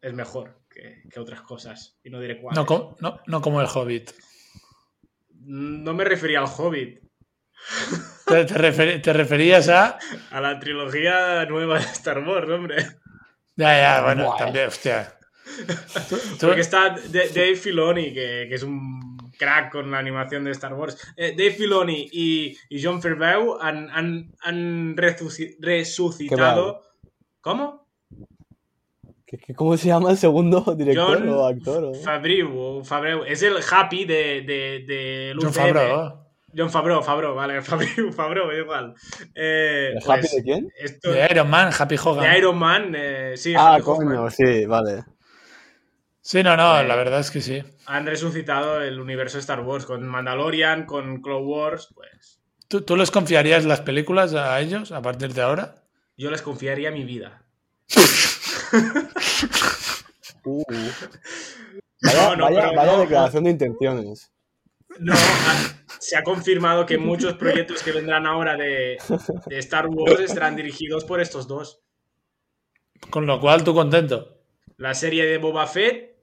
es mejor que, que otras cosas. Y no diré cuáles. No, co- no, no como el Hobbit. No me refería al Hobbit, Te, te referías a... a la trilogía nueva de Star Wars, hombre. Ya, ya, bueno, también, hostia. Tú- tú- Porque está Dave Filoni, que, que es un crack con la animación de Star Wars. Eh, Dave Filoni y, y John Favreau han, han, han resuci- resucitado. ¿Cómo? ¿Qué- qué- ¿Cómo se llama el segundo director John o actor? o- Favreau. Es el Happy de, de, de John. Favreau. John Favreau, Favreau, vale, Favreau, Favreau, igual. Eh, ¿El pues, Happy de quién? esto- De Iron Man, Happy Hogan. de Iron Man, eh, sí, Ah, Happy coño, sí, vale. Sí, no, no, Eh, la verdad es que sí. Han resucitado el universo de Star Wars con Mandalorian, con Clone Wars, pues ¿Tú, tú les confiarías las películas a ellos a partir de ahora? Yo les confiaría mi vida. Uh. Vaya, No, no, vaya- pero vaya no, declaración de intenciones. No, se ha confirmado que muchos proyectos que vendrán ahora de, de Star Wars estarán dirigidos por estos dos. Con lo cual, tú contento. La serie de Boba Fett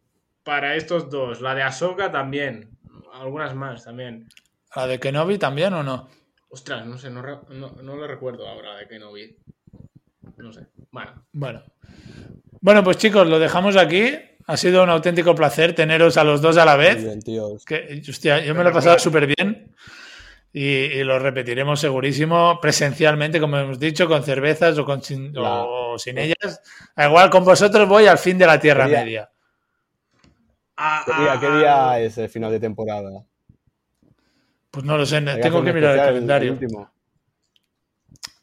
para estos dos. La de Ahsoka también. Algunas más también. ¿La de Kenobi también o no? Ostras, no sé, no, no, no lo recuerdo ahora de que no sé. Bueno, Bueno. Bueno, pues chicos, lo dejamos aquí. Ha sido un auténtico placer teneros a los dos a la vez. bien. Que, hostia, yo me lo he pasado súper bien. Y, y lo repetiremos segurísimo presencialmente, como hemos dicho, con cervezas o, con sin, o sin ellas. Igual, con vosotros voy al fin de la Tierra Media. Ah, ¿Qué día, ah, qué ah, día es el final de temporada? Pues no lo sé, tengo que mirar el calendario. último.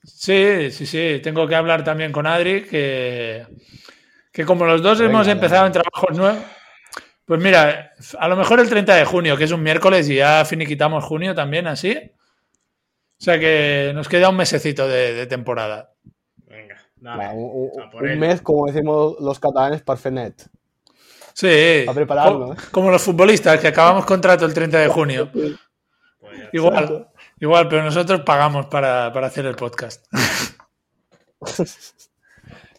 Sí, sí, sí. Tengo que hablar también con Adri, que, que como los dos Venga, hemos empezado en trabajos nuevos, pues mira, a lo mejor el 30 de junio, que es un miércoles, y ya finiquitamos junio también, así. O sea que nos queda un mesecito de, de temporada. Venga, Va, dale. un mes, como decimos los catalanes, parfenet. Sí, A prepararlo, co- ¿eh? como los futbolistas, que acabamos contrato el 30 de junio. Pues. Igual, igual, pero nosotros pagamos para, para hacer el podcast.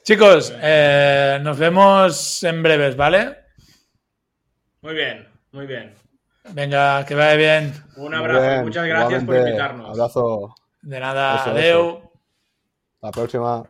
Chicos, eh, nos vemos en breves, ¿vale? Muy bien, muy bien. Venga, que vaya bien. Un abrazo. bien, Muchas gracias por invitarnos. Abrazo. De nada, Eso, adeu. La próxima.